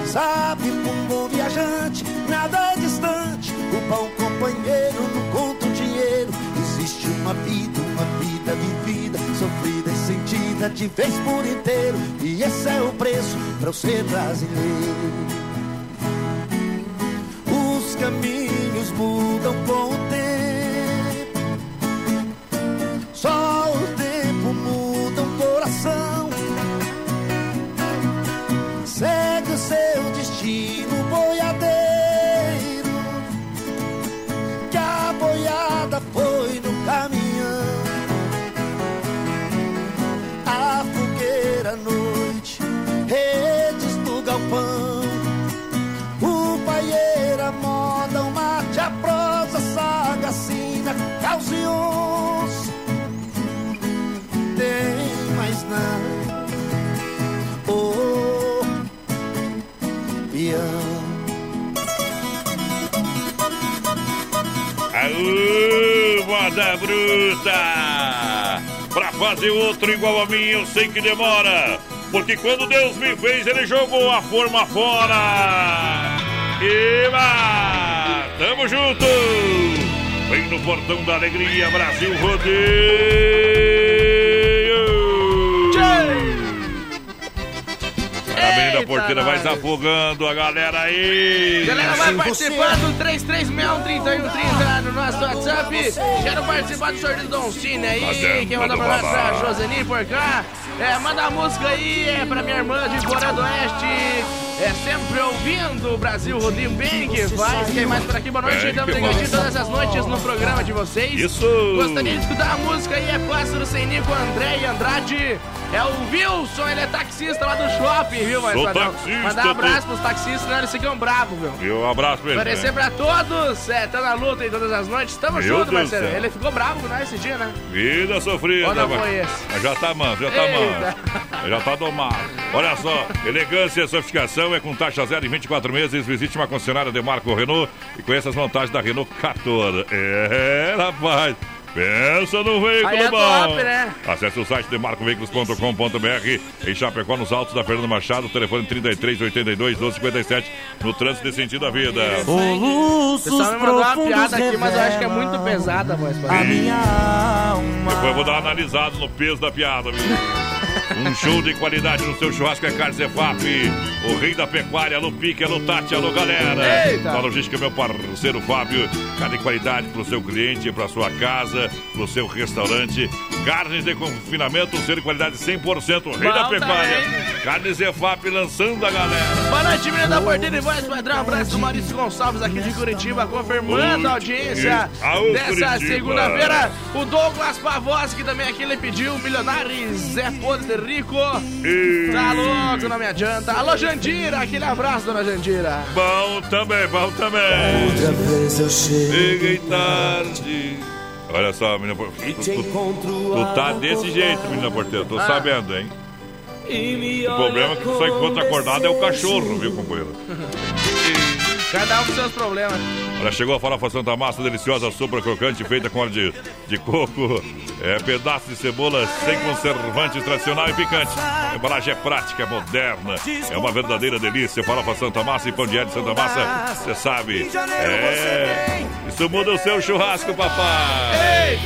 Speaker 21: Sabe, um bom viajante, nada é distante, o bom companheiro não conta o dinheiro, existe uma vida, uma vida vivida, sofrida e sentida de vez por inteiro, e esse é o preço para eu ser brasileiro. Os caminhos mudam com o tempo, só o tempo muda um coração. Segue o seu destino,
Speaker 6: Aô, moda bruta! Pra fazer outro igual a mim, eu sei que demora. Porque quando Deus me fez, Ele jogou a forma fora. Eba! Tamo junto! Vem no portão da alegria, Brasil Rodeio! A menina
Speaker 9: Eita,
Speaker 6: porteira vai se afogando a galera aí.
Speaker 9: Galera, vai participando, 3361-3130 no nosso WhatsApp. Quero participar do sorteio do Don Cine aí.
Speaker 6: Fazendo
Speaker 9: Quem manda pra nós é a Joseni por cá. É, manda a música aí, é pra minha irmã de Borá do Oeste. É sempre ouvindo o Brasil bem que faz. Quem mais por aqui? Boa noite,
Speaker 6: Bem
Speaker 9: estamos ligadinhos
Speaker 6: faz.
Speaker 9: todas as noites no programa de vocês.
Speaker 6: Isso.
Speaker 9: Gostaria de escutar a música aí, é Pássaro Sem Nico, André e Andrade. É o Wilson, ele é taxista lá do shopping, viu, mais
Speaker 6: Sou taxista,
Speaker 9: Mandar um abraço
Speaker 6: tô-
Speaker 9: pros taxistas, senão eles ficam bravos, viu?
Speaker 6: E um abraço pra ele.
Speaker 9: Parecer
Speaker 6: né?
Speaker 9: pra todos, é, tá na luta em todas as noites. Tamo
Speaker 6: Meu
Speaker 9: junto,
Speaker 6: Deus
Speaker 9: parceiro.
Speaker 6: céu.
Speaker 9: Ele ficou bravo com nós esse dia, né?
Speaker 6: Vida sofrida.
Speaker 9: Ou não
Speaker 6: mas-
Speaker 9: foi esse?
Speaker 6: mas Já tá manso, já tá
Speaker 9: Eita.
Speaker 6: manso. Já tá domado. Olha só, [laughs] elegância e é com taxa zero em 24 meses. Visite uma concessionária de Marco Renault e conheça as vantagens da Renault 14. É, rapaz. Pensa no veículo
Speaker 9: é
Speaker 6: bom.
Speaker 9: top, né?
Speaker 6: Acesse o site demarcoveículos.com.br em Chapecó, nos altos da Fernanda Machado, telefone 33 82 12 57, no trânsito de sentido à vida.
Speaker 9: O pessoal me mandou uma piada aqui, mas eu acho que é muito pesada, voz.
Speaker 6: A minha Depois eu vou dar uma analisada no peso da piada, viu? [laughs] Um show de qualidade no seu churrasco é Carne Zefap, o rei da pecuária, alô Pique, alô Tati, alô galera.
Speaker 9: Eita.
Speaker 6: Na logística, meu parceiro Fábio, carne de qualidade pro seu cliente, pra sua casa, pro seu restaurante. Carnes de confinamento, ser de qualidade 100%, o rei
Speaker 9: Bom
Speaker 6: da pecuária.
Speaker 9: também.
Speaker 6: Carne Zefap lançando a galera.
Speaker 9: Boa noite, menina da Porteira e Voz Padrão. Abraço do Maurício Gonçalves aqui de Curitiba, confirmando a audiência
Speaker 6: Aô,
Speaker 9: dessa segunda-feira. O Douglas Pavoski também aqui, ele pediu Milionário Zé Podre Rico. Tá louco, não me adianta. Alô, Jandira, aquele abraço, dona Jandira.
Speaker 6: Bom também, bom também.
Speaker 24: Outra vez eu
Speaker 6: Cheguei tarde. Olha só, menina porteira. Tu, tu- tu tá desse jeito, menina porteira. Tô
Speaker 9: Ah.
Speaker 6: sabendo, hein? O problema é que só enquanto acordado é o cachorro, viu, companheiro?
Speaker 9: Cada um com seus problemas.
Speaker 6: Olha, chegou a farofa Santa Massa, deliciosa, sopa crocante, feita com óleo de, de coco, é, pedaço de cebola sem conservante, tradicional e picante. A embalagem é prática, é moderna, é uma verdadeira delícia. Farofa Santa Massa e pão de de Santa Massa, você sabe. É, isso muda o seu churrasco, papai.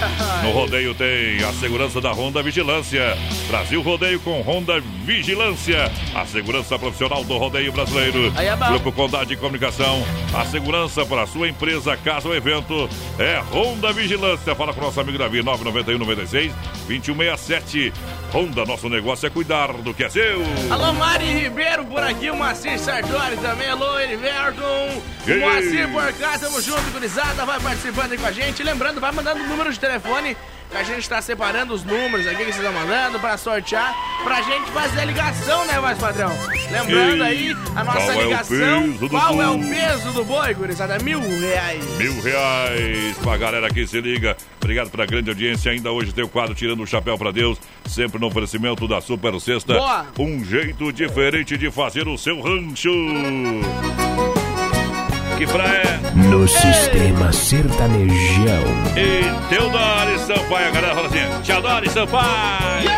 Speaker 6: No rodeio tem a segurança da Honda Vigilância. Brasil Rodeio com Honda Vigilância. A segurança profissional do rodeio brasileiro.
Speaker 9: É.
Speaker 6: Grupo Condade de Comunicação. A segurança para a sua empresa, casa ou evento é Honda Vigilância. Fala com o nosso amigo Davi, 991 96 2167. Honda, nosso negócio é cuidar do que é seu.
Speaker 9: Alô, Mari Ribeiro por aqui, o Moacir Sartori também. Alô.
Speaker 6: E?
Speaker 9: O Moacir por cá, tamo junto, gurizada. Vai participando aí com a gente. Lembrando, vai mandando o número de telefone. Que a gente tá separando os números aqui que vocês estão mandando pra sortear. Pra gente fazer a ligação, né, mais padrão? Lembrando aí a nossa
Speaker 6: Qual é
Speaker 9: ligação.
Speaker 6: do
Speaker 9: qual é o peso do boi, gurizada? Mil reais.
Speaker 6: Mil reais pra galera que se liga. Obrigado pela grande audiência. Ainda hoje tem o quadro Tirando o Chapéu pra Deus. Sempre no oferecimento da Super Sexta.
Speaker 9: Boa.
Speaker 6: Um jeito diferente de fazer o seu rancho. Que praia.
Speaker 13: No sistema sertanejão.
Speaker 6: E Teodoro Sampaio. A galera fala assim: Te adoro, Sampaio.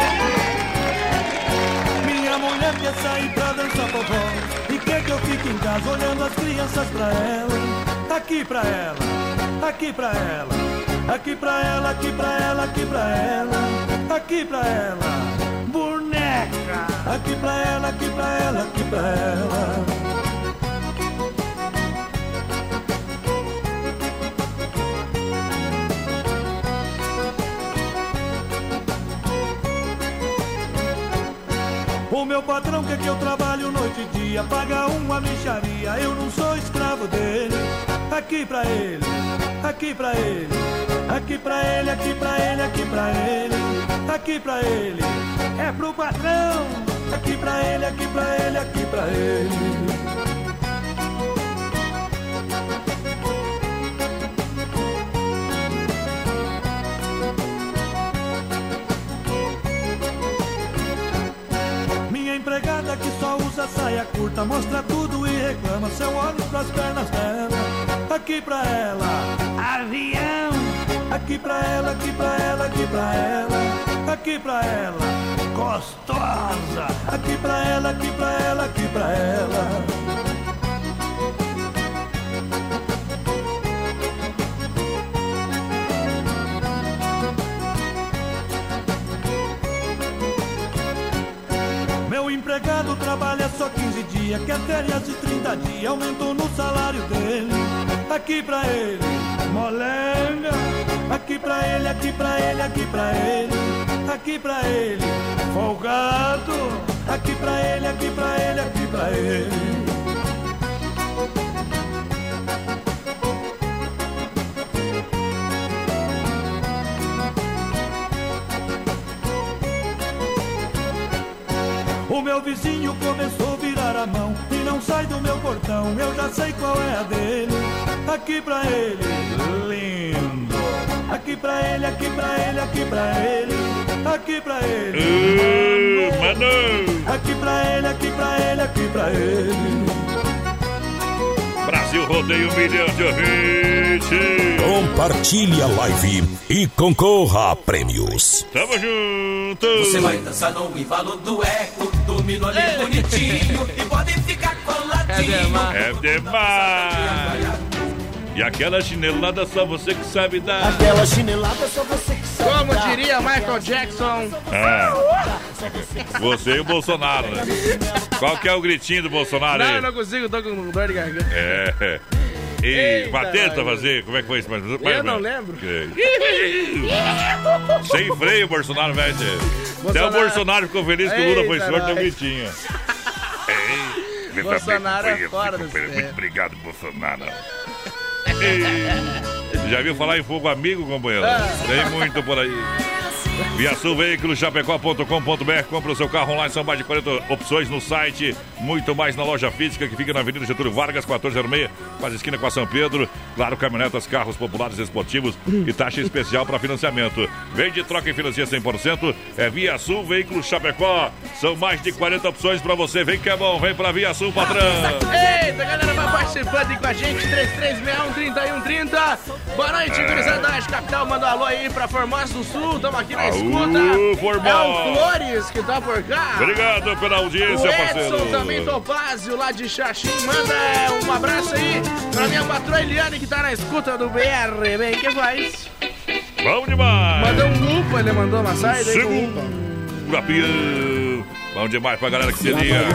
Speaker 24: Minha mulher quer sair pra dançar forró E quer que eu fique em casa olhando as crianças pra ela Aqui pra ela, aqui pra ela Aqui pra ela, aqui pra ela, aqui pra ela Aqui pra ela, boneca Aqui pra ela, aqui pra ela, aqui pra ela O meu patrão quer que eu trabalho noite e dia, paga uma micharia, eu não sou escravo dele. Aqui pra ele, aqui pra ele, aqui pra ele, aqui pra ele, aqui pra ele, aqui pra ele, é pro patrão. Aqui pra ele, aqui pra ele, aqui pra ele. Empregada que só usa saia curta Mostra tudo e reclama Seu olho pras pernas dela. Aqui pra ela. Avião.
Speaker 25: Aqui pra ela, aqui pra ela, aqui pra ela, aqui pra ela, gostosa. Aqui pra ela, aqui pra ela, aqui pra ela. Meu empregado trabalha só 15 dias, quer férias de 30 dias, aumentou no salário dele. Aqui pra ele, molenga. Aqui pra ele, aqui pra ele, aqui pra ele. Aqui pra ele, folgado. Aqui pra ele, aqui pra ele, aqui pra ele. O meu vizinho começou a virar a mão e não sai do meu portão. Eu já sei qual é a dele. Aqui pra ele, lindo. Aqui pra ele, aqui pra ele, aqui pra ele. Aqui pra ele, mano. Aqui pra ele, aqui pra ele, aqui pra ele.
Speaker 6: Brasil rodeia um milhão de ouvintes.
Speaker 4: Compartilhe a live e concorra a prêmios.
Speaker 6: Tamo junto.
Speaker 11: Você vai dançar no embalo do eco, dormindo ali bonitinho e pode ficar coladinho.
Speaker 6: É demais. E aquela chinelada só você que sabe dar.
Speaker 24: Aquela chinelada só você que sabe
Speaker 9: Como diria Michael Jackson.
Speaker 6: Ah, você e o Bolsonaro, né? Qual que é o gritinho do Bolsonaro
Speaker 9: Não,
Speaker 6: aí?
Speaker 9: eu não consigo, tô com dor de garganta.
Speaker 6: É. E
Speaker 9: Eita,
Speaker 6: mas tenta
Speaker 9: vai,
Speaker 6: fazer, como é que foi isso? Mas,
Speaker 9: Eu não lembro.
Speaker 6: Sem freio, Bolsonaro, velho. Até o
Speaker 9: Bolsonaro-
Speaker 6: ficou feliz que o Lula foi sorte, deu um gritinho. Ei, tá
Speaker 9: Bolsonaro
Speaker 6: bem,
Speaker 9: é fora.
Speaker 6: Muito obrigado, Bolsonaro. Já viu falar em fogo amigo, companheiro?
Speaker 9: Ah.
Speaker 6: Tem muito por aí. Via Sul Veículos, chapecó.com.br. Compre o seu carro online, são mais de 40 opções no site. Muito mais na loja física que fica na Avenida Getúlio Vargas, 1406, quase esquina com a São Pedro. Claro, caminhonetas, carros populares esportivos e taxa especial para financiamento. Vende, troca e financia 100%. É Via Sul Veículos Chapecó. São mais de 40 opções para você. Vem que é bom, vem para Via Sul, patrão.
Speaker 9: Eita, galera, vai participando aí com a gente, 3361-3130. Boa noite,
Speaker 6: É.
Speaker 9: gurizada da Capital. Manda um alô aí pra Formosa do Sul, tamo aqui na
Speaker 6: Aú,
Speaker 9: escuta. É o Flores que tá por cá.
Speaker 6: Obrigado pela
Speaker 9: O
Speaker 6: audiência,
Speaker 9: Edson
Speaker 6: parceiro.
Speaker 9: também Topázio, lá de Xaxim, manda um abraço aí pra minha patroa Eliane, que tá na escuta do BR. Bem, que faz?
Speaker 6: Bom demais.
Speaker 9: Mandou um upa, ele mandou uma saída aí com um upa.
Speaker 6: Bom demais pra galera que se liga.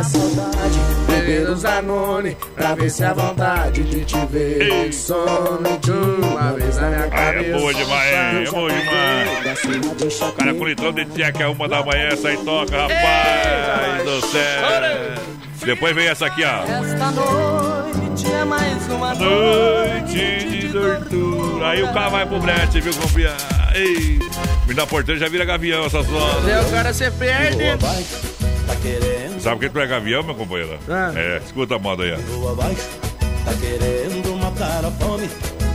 Speaker 24: Beber os Danone pra ver se a vontade de te ver sono de uma vez na minha
Speaker 6: Ah,
Speaker 24: cabeça.
Speaker 6: é boa demais, hein? É boa demais. O cara com litrão de tcheca é uma da manhã, essa aí toca, rapaz do céu. Depois vem essa aqui, ó.
Speaker 24: Esta noite é mais uma
Speaker 6: Noite de tortura. Aí o cara vai pro brete, viu, companheiro? Ei, me dá porteiro já vira gavião essas horas.
Speaker 9: O cara se perde.
Speaker 24: Tá querendo,
Speaker 6: Sabe por que tu é gavião, meu companheiro? É, escuta a moda aí, ó.
Speaker 24: lua abaixo, tá querendo matar a fome.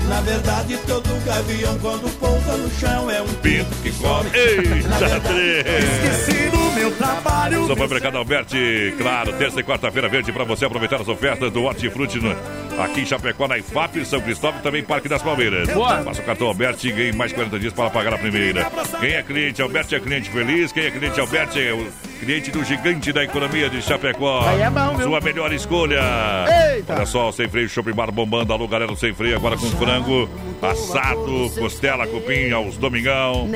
Speaker 24: Na verdade, todo gavião quando pousa no chão é um
Speaker 6: Pinto que come. Eita, três.
Speaker 24: Esqueci do meu trabalho.
Speaker 6: Supermercado Alberti, claro, terça e quarta-feira verde para você aproveitar as ofertas do Hortifruti no- aqui em Chapecó, na IFAP, São Cristóvão e também Parque das Palmeiras.
Speaker 9: Boa.
Speaker 6: Faça o cartão Alberti e ganhe mais 40 dias para pagar a primeira. Quem é cliente Alberti é cliente feliz, quem é cliente Alberti é o cliente do gigante da economia de Chapecó.
Speaker 9: Aí é bom, viu?
Speaker 6: Sua melhor escolha.
Speaker 9: Eita.
Speaker 6: Olha só, o sem freio, shopping bar bombando, alô galera do sem freio, agora com frango, assado, costela, cupim aos domingão.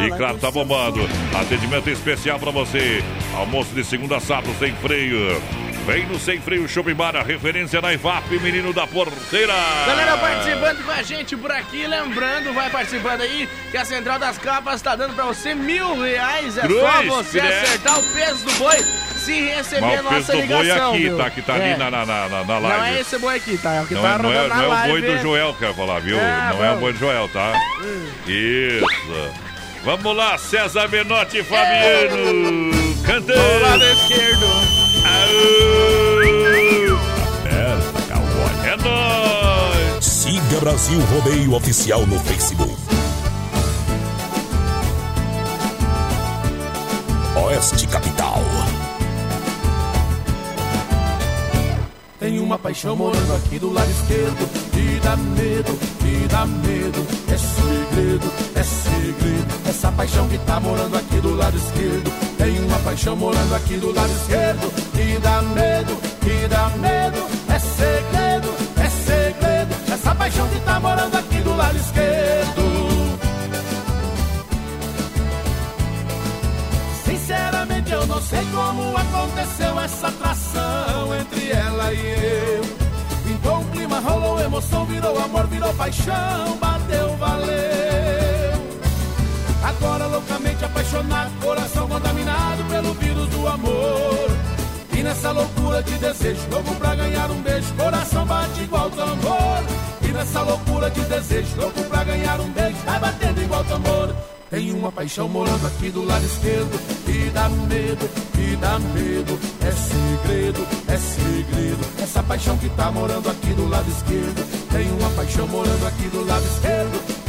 Speaker 6: E claro, tá bombando. Atendimento especial pra você. Almoço de segunda a sábado sem freio. Vem no Sem Freio Shopping Bar, a referência na IVAP, menino da porteira.
Speaker 9: Galera participando com a gente por aqui, lembrando, vai participando aí, que a Central das Capas tá dando pra você mil reais. É só
Speaker 6: Cruz,
Speaker 9: você
Speaker 6: né?
Speaker 9: acertar o peso do boi se receber
Speaker 6: Mas o
Speaker 9: nossa
Speaker 6: peso do boi
Speaker 9: ligação.
Speaker 6: aqui, tá? Que tá
Speaker 9: É.
Speaker 6: ali na, na, na, na- na
Speaker 9: Não
Speaker 6: live.
Speaker 9: é esse boi aqui, tá? É o que
Speaker 6: Não
Speaker 9: tá
Speaker 6: é, não é-
Speaker 9: rodando
Speaker 6: não é
Speaker 9: na
Speaker 6: o boi
Speaker 9: live.
Speaker 6: do Joel quero falar, viu?
Speaker 9: Ah,
Speaker 6: não é o boi do Joel, tá? Isso. Vamos lá, César Menotti e Fabiano. Cantando.
Speaker 9: Do lado esquerdo.
Speaker 6: Aperta, cowboy. É nóis.
Speaker 4: Siga Brasil Rodeio Oficial no Facebook. Oeste Capital.
Speaker 24: Tem uma paixão morando aqui do lado esquerdo. Me dá medo, me dá medo. É segredo
Speaker 26: é segredo. Essa paixão que tá morando aqui do lado esquerdo. Tem uma paixão morando aqui do lado esquerdo. Que dá medo, que dá medo, é segredo, é segredo. Essa paixão que tá morando aqui do lado esquerdo. Não sei como aconteceu essa atração entre ela e eu. Pintou um clima, rolou emoção, virou amor, virou paixão, bateu, valeu. Agora loucamente apaixonado, coração contaminado pelo vírus do amor. E nessa loucura de desejo, louco pra ganhar um beijo, coração bate igual tambor. E nessa loucura de desejo, louco pra ganhar um beijo, vai batendo igual tambor. Tem uma paixão morando aqui do lado esquerdo E dá medo, e dá medo. É segredo, é segredo. Essa paixão que tá morando aqui do lado esquerdo. Tem uma paixão morando aqui do lado esquerdo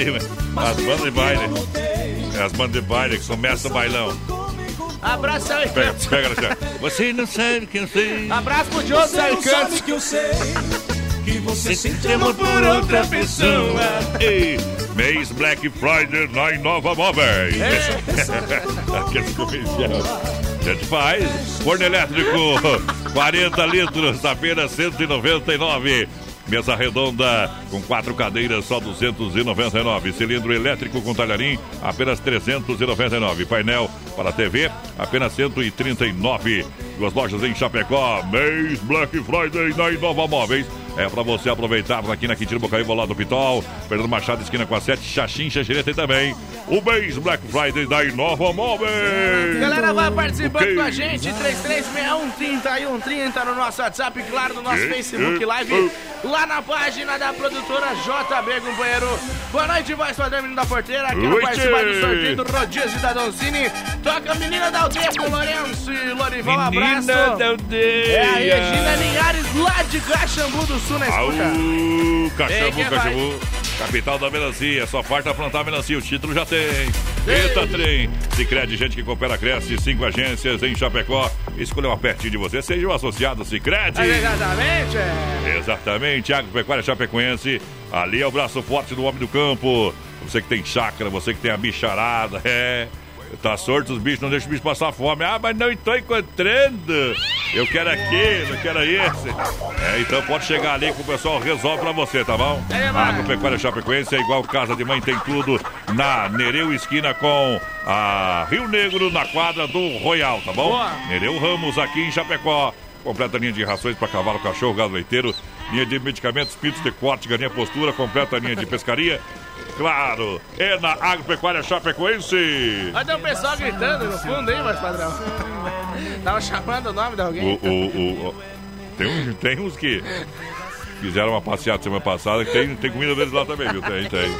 Speaker 6: Aparece aí, as bandas de baile. É as bandas de baile que são mestre do bailão.
Speaker 9: Abraço aí,
Speaker 6: Pega, pega, Alexandre. Você não sabe que eu sei.
Speaker 9: Abraço pro Diogo
Speaker 26: Você não sabe
Speaker 9: Sarcantes.
Speaker 26: que eu sei Que você sente
Speaker 6: Tem
Speaker 26: amor por outra pessoa
Speaker 6: Ei, mês Black Friday na Inova Móveis. [laughs] Aquele comercial. A gente faz. Forno elétrico, [laughs] 40 litros, apenas 199. Mesa redonda com quatro cadeiras, só 299. Cilindro elétrico com talharim, apenas 399. Painel para TV, apenas 139. Duas lojas em Chapecó, mês Black Friday na Inova Móveis. É para você aproveitar aqui na Quintino Bocaíba, lá do Pitol. Fernando Machado, esquina com a 7, Xaxim, Xaxirê tem também. O mês Black Friday da Inova Móveis.
Speaker 9: Galera, vai participando
Speaker 6: Ok.
Speaker 9: com a gente, 33613130 no nosso WhatsApp, claro, no nosso? Facebook Live. Lá na página da produtora JB, companheiro. Boa noite, voz padrão, menino da porteira, no
Speaker 6: Noite.
Speaker 9: participar do sorteio do Rodízio da Doncini. Toca a menina da aldeia com Lourenço e Lorival, abraço.
Speaker 6: Menina da aldeia.
Speaker 9: É a Regina Linhares, lá de Caxambu do Sul, na escuta.
Speaker 6: Aú,
Speaker 9: Ei,
Speaker 6: Caxambu,
Speaker 9: vai?
Speaker 6: Caxambu, capital da melancia. Só falta plantar melancia, o título já tem. Eita, trem. Cicred, gente que coopera, cresce. Cinco agências em Chapecó. Escolha uma pertinho de você. Seja um associado Cicred.
Speaker 9: Exatamente, é.
Speaker 6: Exatamente, Agropecuária Chapecoense. Ali é o braço forte do homem do campo. Você que tem chácara, você que tem a bicharada, é. Tá sorto os bichos, não deixa o bicho passar fome. Ah, mas não estou encontrando. Eu quero aquele, eu quero esse. É, então pode chegar ali que o pessoal resolve pra você, tá bom? A. Agropecuária Chapecoense é igual casa de mãe, tem tudo na Nereu Esquina com a Rio Negro na quadra do Royal, tá bom?
Speaker 9: Boa.
Speaker 6: Nereu Ramos aqui em Chapecó. Completa linha de rações para cavalo, cachorro, gado leiteiro, linha de medicamentos, pitos de corte, galinha postura, completa linha de pescaria. Claro, é na Agropecuária Chapecoense.
Speaker 9: Olha, tem um pessoal gritando no fundo aí, voz padrão. Tava chamando o nome de alguém.
Speaker 6: o, o, o- tem, uns, tem uns que fizeram uma passeada semana passada que tem, tem comida deles lá também, viu? Tem, tem.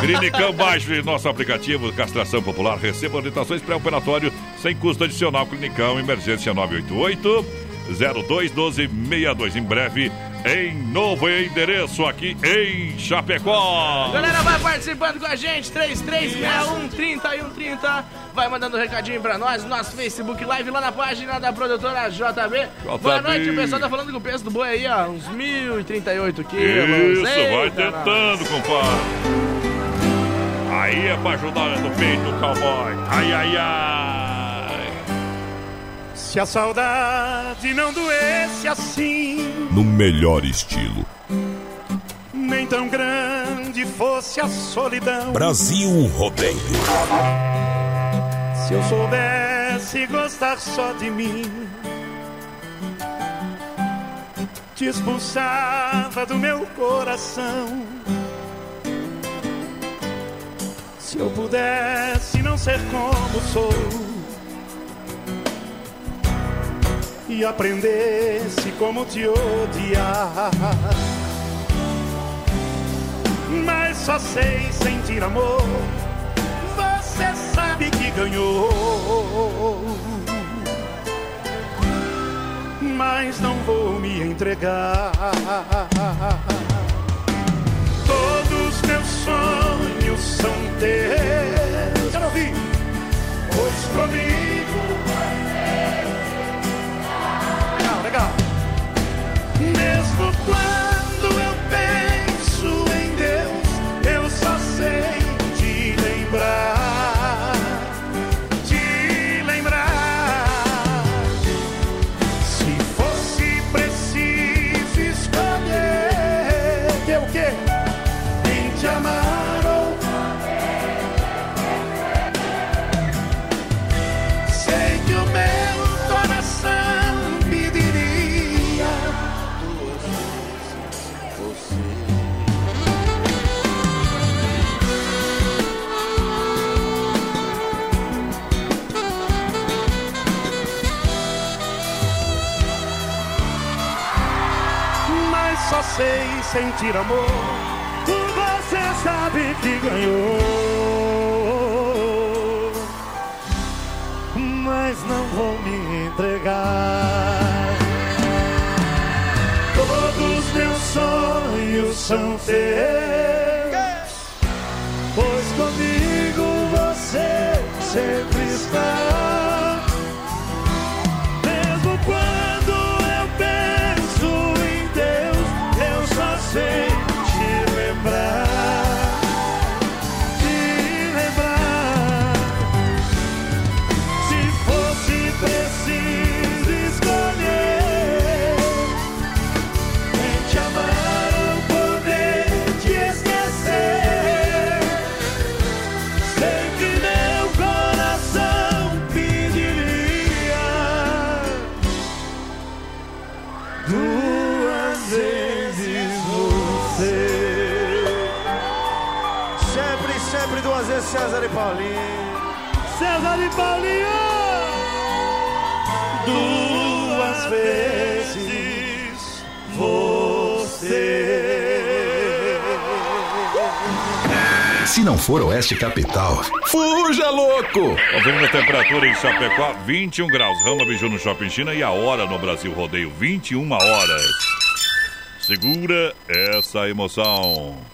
Speaker 6: Clinicão baixe nosso aplicativo Castração Popular. Receba orientações pré-operatório sem custo adicional. Clinicão Emergência 988 021262. Em breve, em novo endereço aqui em Chapecó.
Speaker 9: Galera, vai participando com a gente, 3361 30 e 130. Vai mandando um recadinho pra nós, no nosso Facebook Live lá na página da produtora JB. Boa noite, o pessoal tá falando que o peso do boi aí, ó, uns 1.038 quilos.
Speaker 6: Isso, vai
Speaker 9: Eita,
Speaker 6: tentando, compadre. Aí é pra ajudar no peito do cowboy. Ai, ai, ai.
Speaker 8: Se a saudade não doesse assim,
Speaker 5: No melhor estilo.
Speaker 8: nem tão grande fosse a solidão.
Speaker 5: Brasil Rodeio.
Speaker 8: Se eu soubesse gostar só de mim, te expulsava do meu coração. Se eu pudesse não ser como sou e aprendesse como te odiar, mas só sei sentir amor. Você sabe que ganhou, mas não vou me entregar. Todos meus sonhos são teus. Quero ouvir. Pois comigo sentir amor. Você sabe que ganhou mas não vou me entregar. Todos meus sonhos são teus, pois comigo você
Speaker 23: sempre César e Paulinho.
Speaker 8: César e Paulinho! Duas vezes você.
Speaker 27: Se não for Oeste Capital, fuja louco!
Speaker 6: Conferindo a temperatura em Chapecó, 21 graus. Rama Biju no Shopping China e a hora no Brasil Rodeio, 21 horas. Segura essa emoção.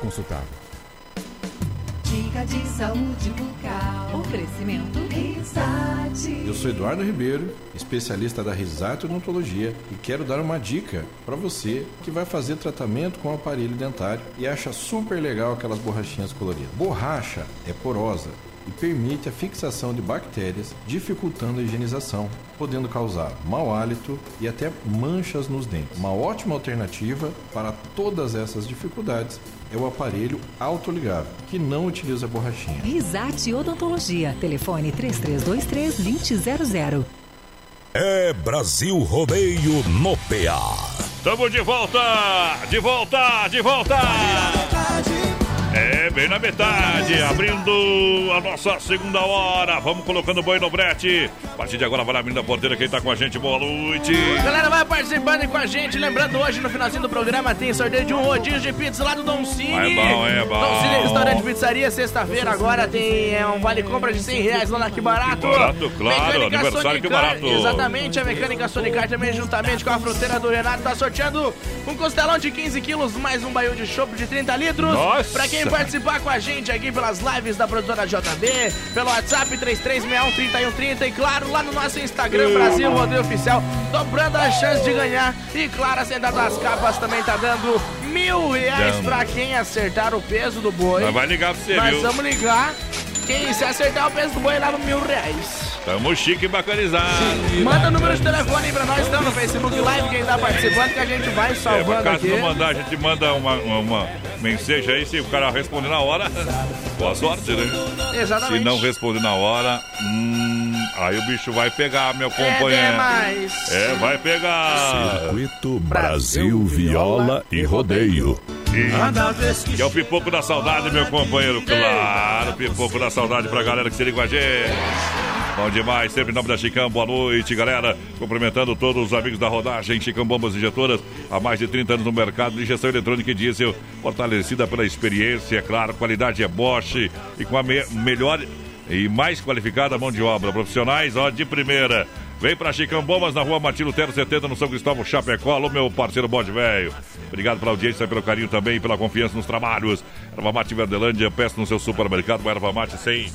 Speaker 18: consultado.
Speaker 19: Dica de saúde bucal. Oferecimento Risate.
Speaker 20: Eu sou Eduardo Ribeiro, especialista da Risato Odontologia e quero dar uma dica para você que vai fazer tratamento com aparelho dentário e acha super legal aquelas borrachinhas coloridas. Borracha é porosa e permite a fixação de bactérias, dificultando a higienização, podendo causar mau hálito e até manchas nos dentes. Uma ótima alternativa para todas essas dificuldades é o aparelho autoligável, que não utiliza borrachinha.
Speaker 3: Risate Odontologia. Telefone 3323-2000.
Speaker 4: É Brasil Rodeio no PA.
Speaker 6: Tamo de volta! De volta! De volta! É, bem na metade, abrindo a nossa segunda hora. Vamos colocando boi no brete. A partir de agora vai abrindo a porteira quem tá com a gente. Boa noite.
Speaker 9: Galera, vai participando com a gente. Lembrando, hoje no finalzinho do programa tem sorteio de um rodízio de pizza lá do Dom Cine.
Speaker 6: É bom, é bom.
Speaker 9: Dom Cine Restaurante Pizzaria, sexta-feira agora tem é, um vale compra de 100 reais lá na Que Barato.
Speaker 6: Que barato, claro, aniversário Que Barato.
Speaker 9: Exatamente, a Mecânica Sonicar também juntamente com a fruteira do Renato tá sorteando um costelão de 15 quilos mais um baú de chopp de 30 litros.
Speaker 6: Nossa.
Speaker 9: Pra quem participar com a gente aqui pelas lives da produtora JB, pelo WhatsApp 33613130 e claro, lá no nosso Instagram, Brasil Rodeio Oficial, dobrando a chance de ganhar. E claro, a Central das Capas também tá dando mil reais
Speaker 6: Dando.
Speaker 9: pra quem acertar o peso do boi.
Speaker 6: Nós vai ligar pra você,
Speaker 9: Nós
Speaker 6: viu?
Speaker 9: vamos ligar. Quem se acertar o peso do boi leva mil reais.
Speaker 6: Tamo chique e bacanizado.
Speaker 9: Manda o número de telefone aí pra nós, então, no Facebook Live, quem tá participando, que a gente vai
Speaker 6: É,
Speaker 9: salvando
Speaker 6: caso
Speaker 9: aqui.
Speaker 6: não mandar, a gente manda uma, uma, uma mensagem aí. Se o cara responder na hora, boa sorte, né?
Speaker 9: Exatamente.
Speaker 6: Se não responder na hora, hum, aí o bicho vai pegar, meu
Speaker 9: É
Speaker 6: companheiro.
Speaker 9: demais.
Speaker 6: É, vai pegar.
Speaker 4: Circuito Brasil Viola e Rodeio.
Speaker 6: E, que é o pipoco da saudade, meu companheiro. Claro, pipoco da saudade pra galera que se liga com a gente. Bom demais, sempre em nome da Chicão, boa noite, galera. Cumprimentando todos os amigos da rodagem, Chicão Bombas Injetoras, há mais de 30 anos no mercado de injeção eletrônica e diesel, fortalecida pela experiência, é claro, qualidade é Bosch e com a me- melhor e mais qualificada mão de obra. Profissionais, ó, de primeira. Vem pra Chicão Bombas na rua Martino Tero 70, no São Cristóvão Chapecó. Alô, meu parceiro Bode Velho. Obrigado pela audiência, pelo carinho também e pela confiança nos trabalhos. Erva Mate Verdelândia, peça no seu supermercado, uma erva mate sem.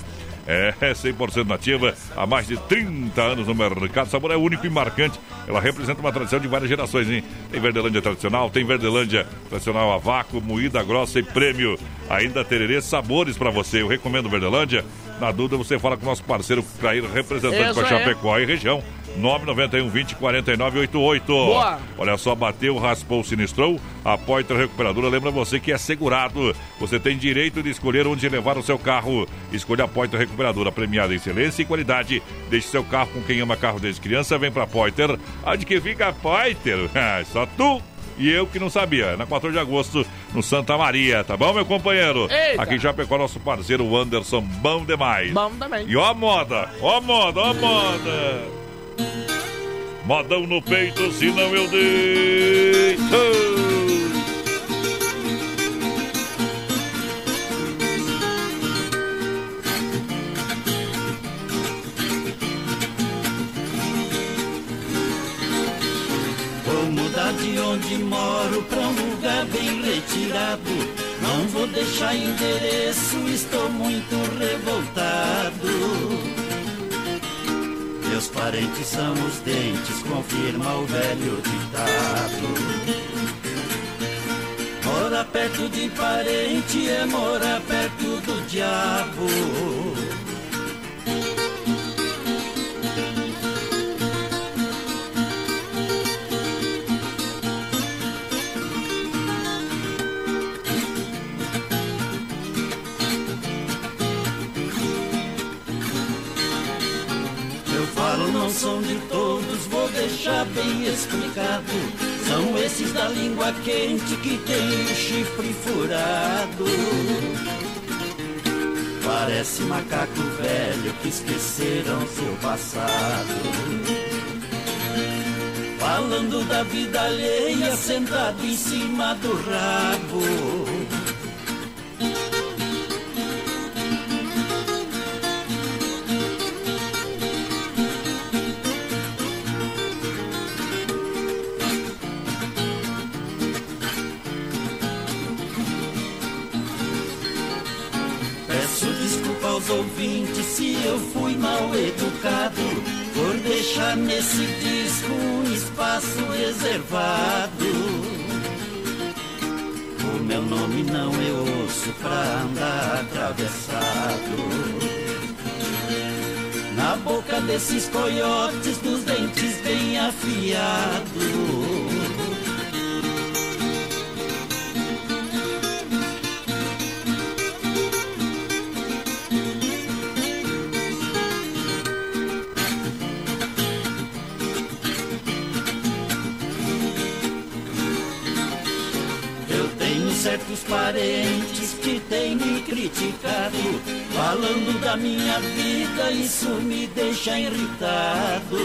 Speaker 6: É, 100% nativa, há mais de 30 anos no mercado. O sabor é único e marcante. Ela representa uma tradição de várias gerações, hein? Tem Verdelândia tradicional, tem Verdelândia tradicional a vácuo, moída grossa e prêmio. Ainda tererê sabores pra você. Eu recomendo Verdelândia. Na dúvida, você fala com o nosso parceiro Cair, representante
Speaker 9: Isso
Speaker 6: para. Chapecó e região. 991 20 49 88.
Speaker 9: Boa.
Speaker 6: Olha só, bateu, raspou, sinistrou. A Poitra Recuperadora lembra você que é segurado. Você tem direito de escolher onde levar o seu carro. Escolha a Poitra Recuperadora, premiada em excelência e qualidade. Deixe seu carro com quem ama carro desde criança. Vem pra Poiter. Onde que fica a Poiter? Ah, [laughs] Só tu e eu que não sabia. Na 14 de agosto, no Santa Maria. Tá bom, meu companheiro?
Speaker 9: Eita.
Speaker 6: Aqui já pegou nosso parceiro Anderson. Bom demais.
Speaker 9: Bom também.
Speaker 6: E ó a moda, ó a moda, ó a moda. Modão no peito, senão eu deito.
Speaker 24: De onde moro pra um lugar bem retirado. Não vou deixar endereço, estou muito revoltado. Meus parentes são os dentes, confirma o velho ditado. Morar perto de parente é morar perto do diabo. São de todos, vou deixar bem explicado. São esses da língua quente que tem o chifre furado. Parece macaco velho que esqueceram seu passado. Falando da vida alheia, sentado em cima do rabo. Eu fui mal educado por deixar nesse disco um espaço reservado. O meu nome não é osso pra andar atravessado. Na boca desses coiotes dos dentes bem afiados. Certos parentes que têm me criticado, falando da minha vida, isso me deixa irritado.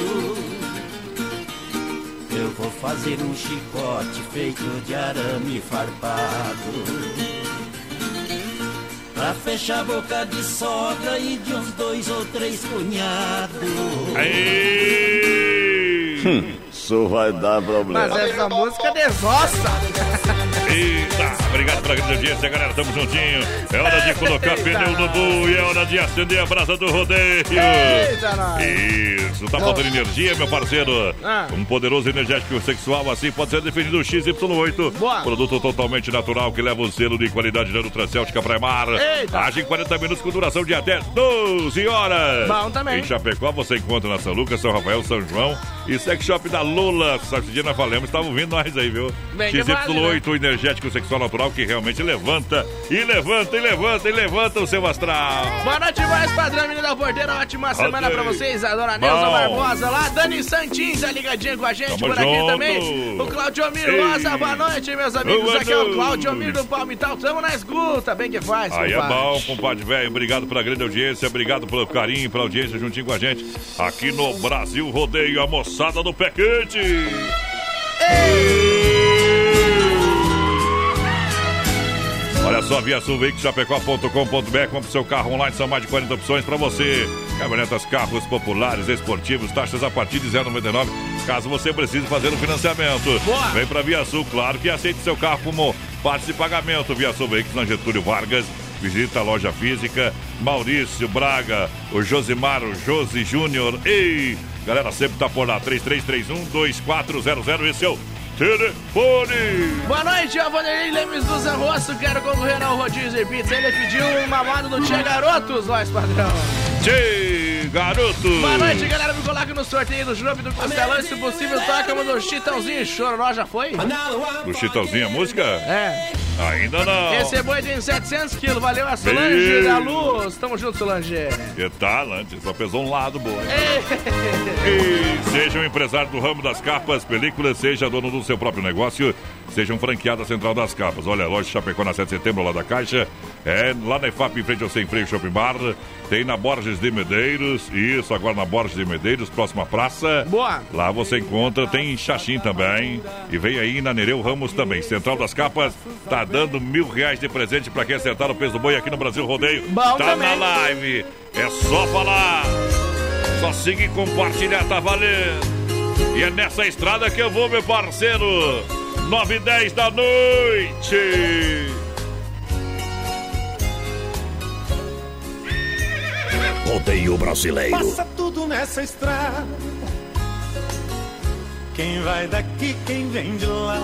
Speaker 24: Eu vou fazer um chicote feito de arame farpado. Pra fechar a boca de sogra e de uns dois ou três cunhados.
Speaker 28: Hum, isso vai dar problema.
Speaker 9: Mas essa música desossa. [laughs]
Speaker 6: Eita, obrigado pela grande audiência, galera. Tamo juntinho. É hora de colocar pneu no boi, é hora de acender a brasa do rodeio.
Speaker 9: Eita, nós.
Speaker 6: Isso, tá faltando energia, meu parceiro.
Speaker 9: Ah.
Speaker 6: Um poderoso energético sexual assim pode ser definido o XY8.
Speaker 9: Boa.
Speaker 6: Produto totalmente natural que leva o selo de qualidade da Nutracêutica.
Speaker 9: Eita.
Speaker 6: Age em 40 minutos com duração de até 12 horas.
Speaker 9: Bom também.
Speaker 6: Em Chapecó você encontra na São Lucas, São Rafael, São João e Sex Shop da Lula. Sabe que dia nós falamos, estavam ouvindo nós aí, viu?
Speaker 9: Bem que vale,
Speaker 6: XY8 energético sexual natural que realmente levanta e levanta e levanta e levanta o seu astral.
Speaker 9: Boa noite, mais padrão, menino da porteira. Ótima semana
Speaker 6: Ok.
Speaker 9: pra vocês. A dona Neuza
Speaker 6: Bom.
Speaker 9: Barbosa lá. Dani Santin tá ligadinha com a gente
Speaker 6: Tamo
Speaker 9: por aqui
Speaker 6: junto.
Speaker 9: também. O Claudio Mir. Rosa. Boa noite, meus amigos.
Speaker 6: Boa
Speaker 9: aqui é o. Claudio Mir do Palmital. Tamo na escuta. Bem que faz,
Speaker 6: Aí é
Speaker 9: compadre.
Speaker 6: bom, compadre velho. Obrigado pela grande audiência, obrigado pelo carinho, pela audiência juntinho com a gente. Aqui no Brasil Rodeio, a moçada do Pé Quente. Olha só, via sulveicochapecó.com.br, compre seu carro online, são mais de 40 opções para você. Caminhonetas, carros populares, esportivos, taxas a partir de 0,99, caso você precise fazer o financiamento. Vem para Via Sul, claro que aceite seu carro como parte de pagamento. Via Sul Veículos na Getúlio Vargas. Visita a loja física. Maurício Braga, o Josimar, o Josi Júnior. Ei, galera, sempre tá por lá. 3331-2400. Esse é o telefone.
Speaker 9: Boa noite, é o Vanderlei Lemes do Zé Rosso. Quero concorrer ao rodízio de pizza. Ele pediu um mamado do Tia Garotos, nós, padrão.
Speaker 6: Tchê, garoto.
Speaker 9: Boa noite, galera. Me coloca no sorteio do Jurup do Costelão. Se possível, toca uma do Chitãozinho Chororó. Já foi?
Speaker 6: Do Chitãozinho, a música?
Speaker 9: É.
Speaker 6: Ainda não.
Speaker 9: Esse boi tem 700 quilos. Valeu a Solange
Speaker 6: Ei.
Speaker 9: da Luz. Tamo junto, Solange.
Speaker 6: Que talante, só pesou um lado, boa. E seja um empresário do ramo das capas, películas, seja dono do seu próprio negócio, seja um franqueado da Central das Capas. Olha, a loja Chapecó na 7 de setembro, lá da Caixa. É lá na EFAP, em frente ao Sem Freio Shopping Bar. Tem na Borges de Medeiros. Isso, agora na Borges de Medeiros, próxima praça.
Speaker 9: Boa.
Speaker 6: Lá você encontra, tem Xaxim também. E vem aí na Nereu Ramos também. Central das Capas tá dando mil reais de presente pra quem acertar o peso do boi aqui no Brasil Rodeio.
Speaker 9: Bom
Speaker 6: tá
Speaker 9: também.
Speaker 6: na live. É só falar. Só seguir e compartilhar, tá valendo. E é nessa estrada que eu vou, meu parceiro. 9 e 10 da noite.
Speaker 4: Rodeio brasileiro.
Speaker 8: Passa tudo nessa estrada. Quem vai daqui, quem vem de lá.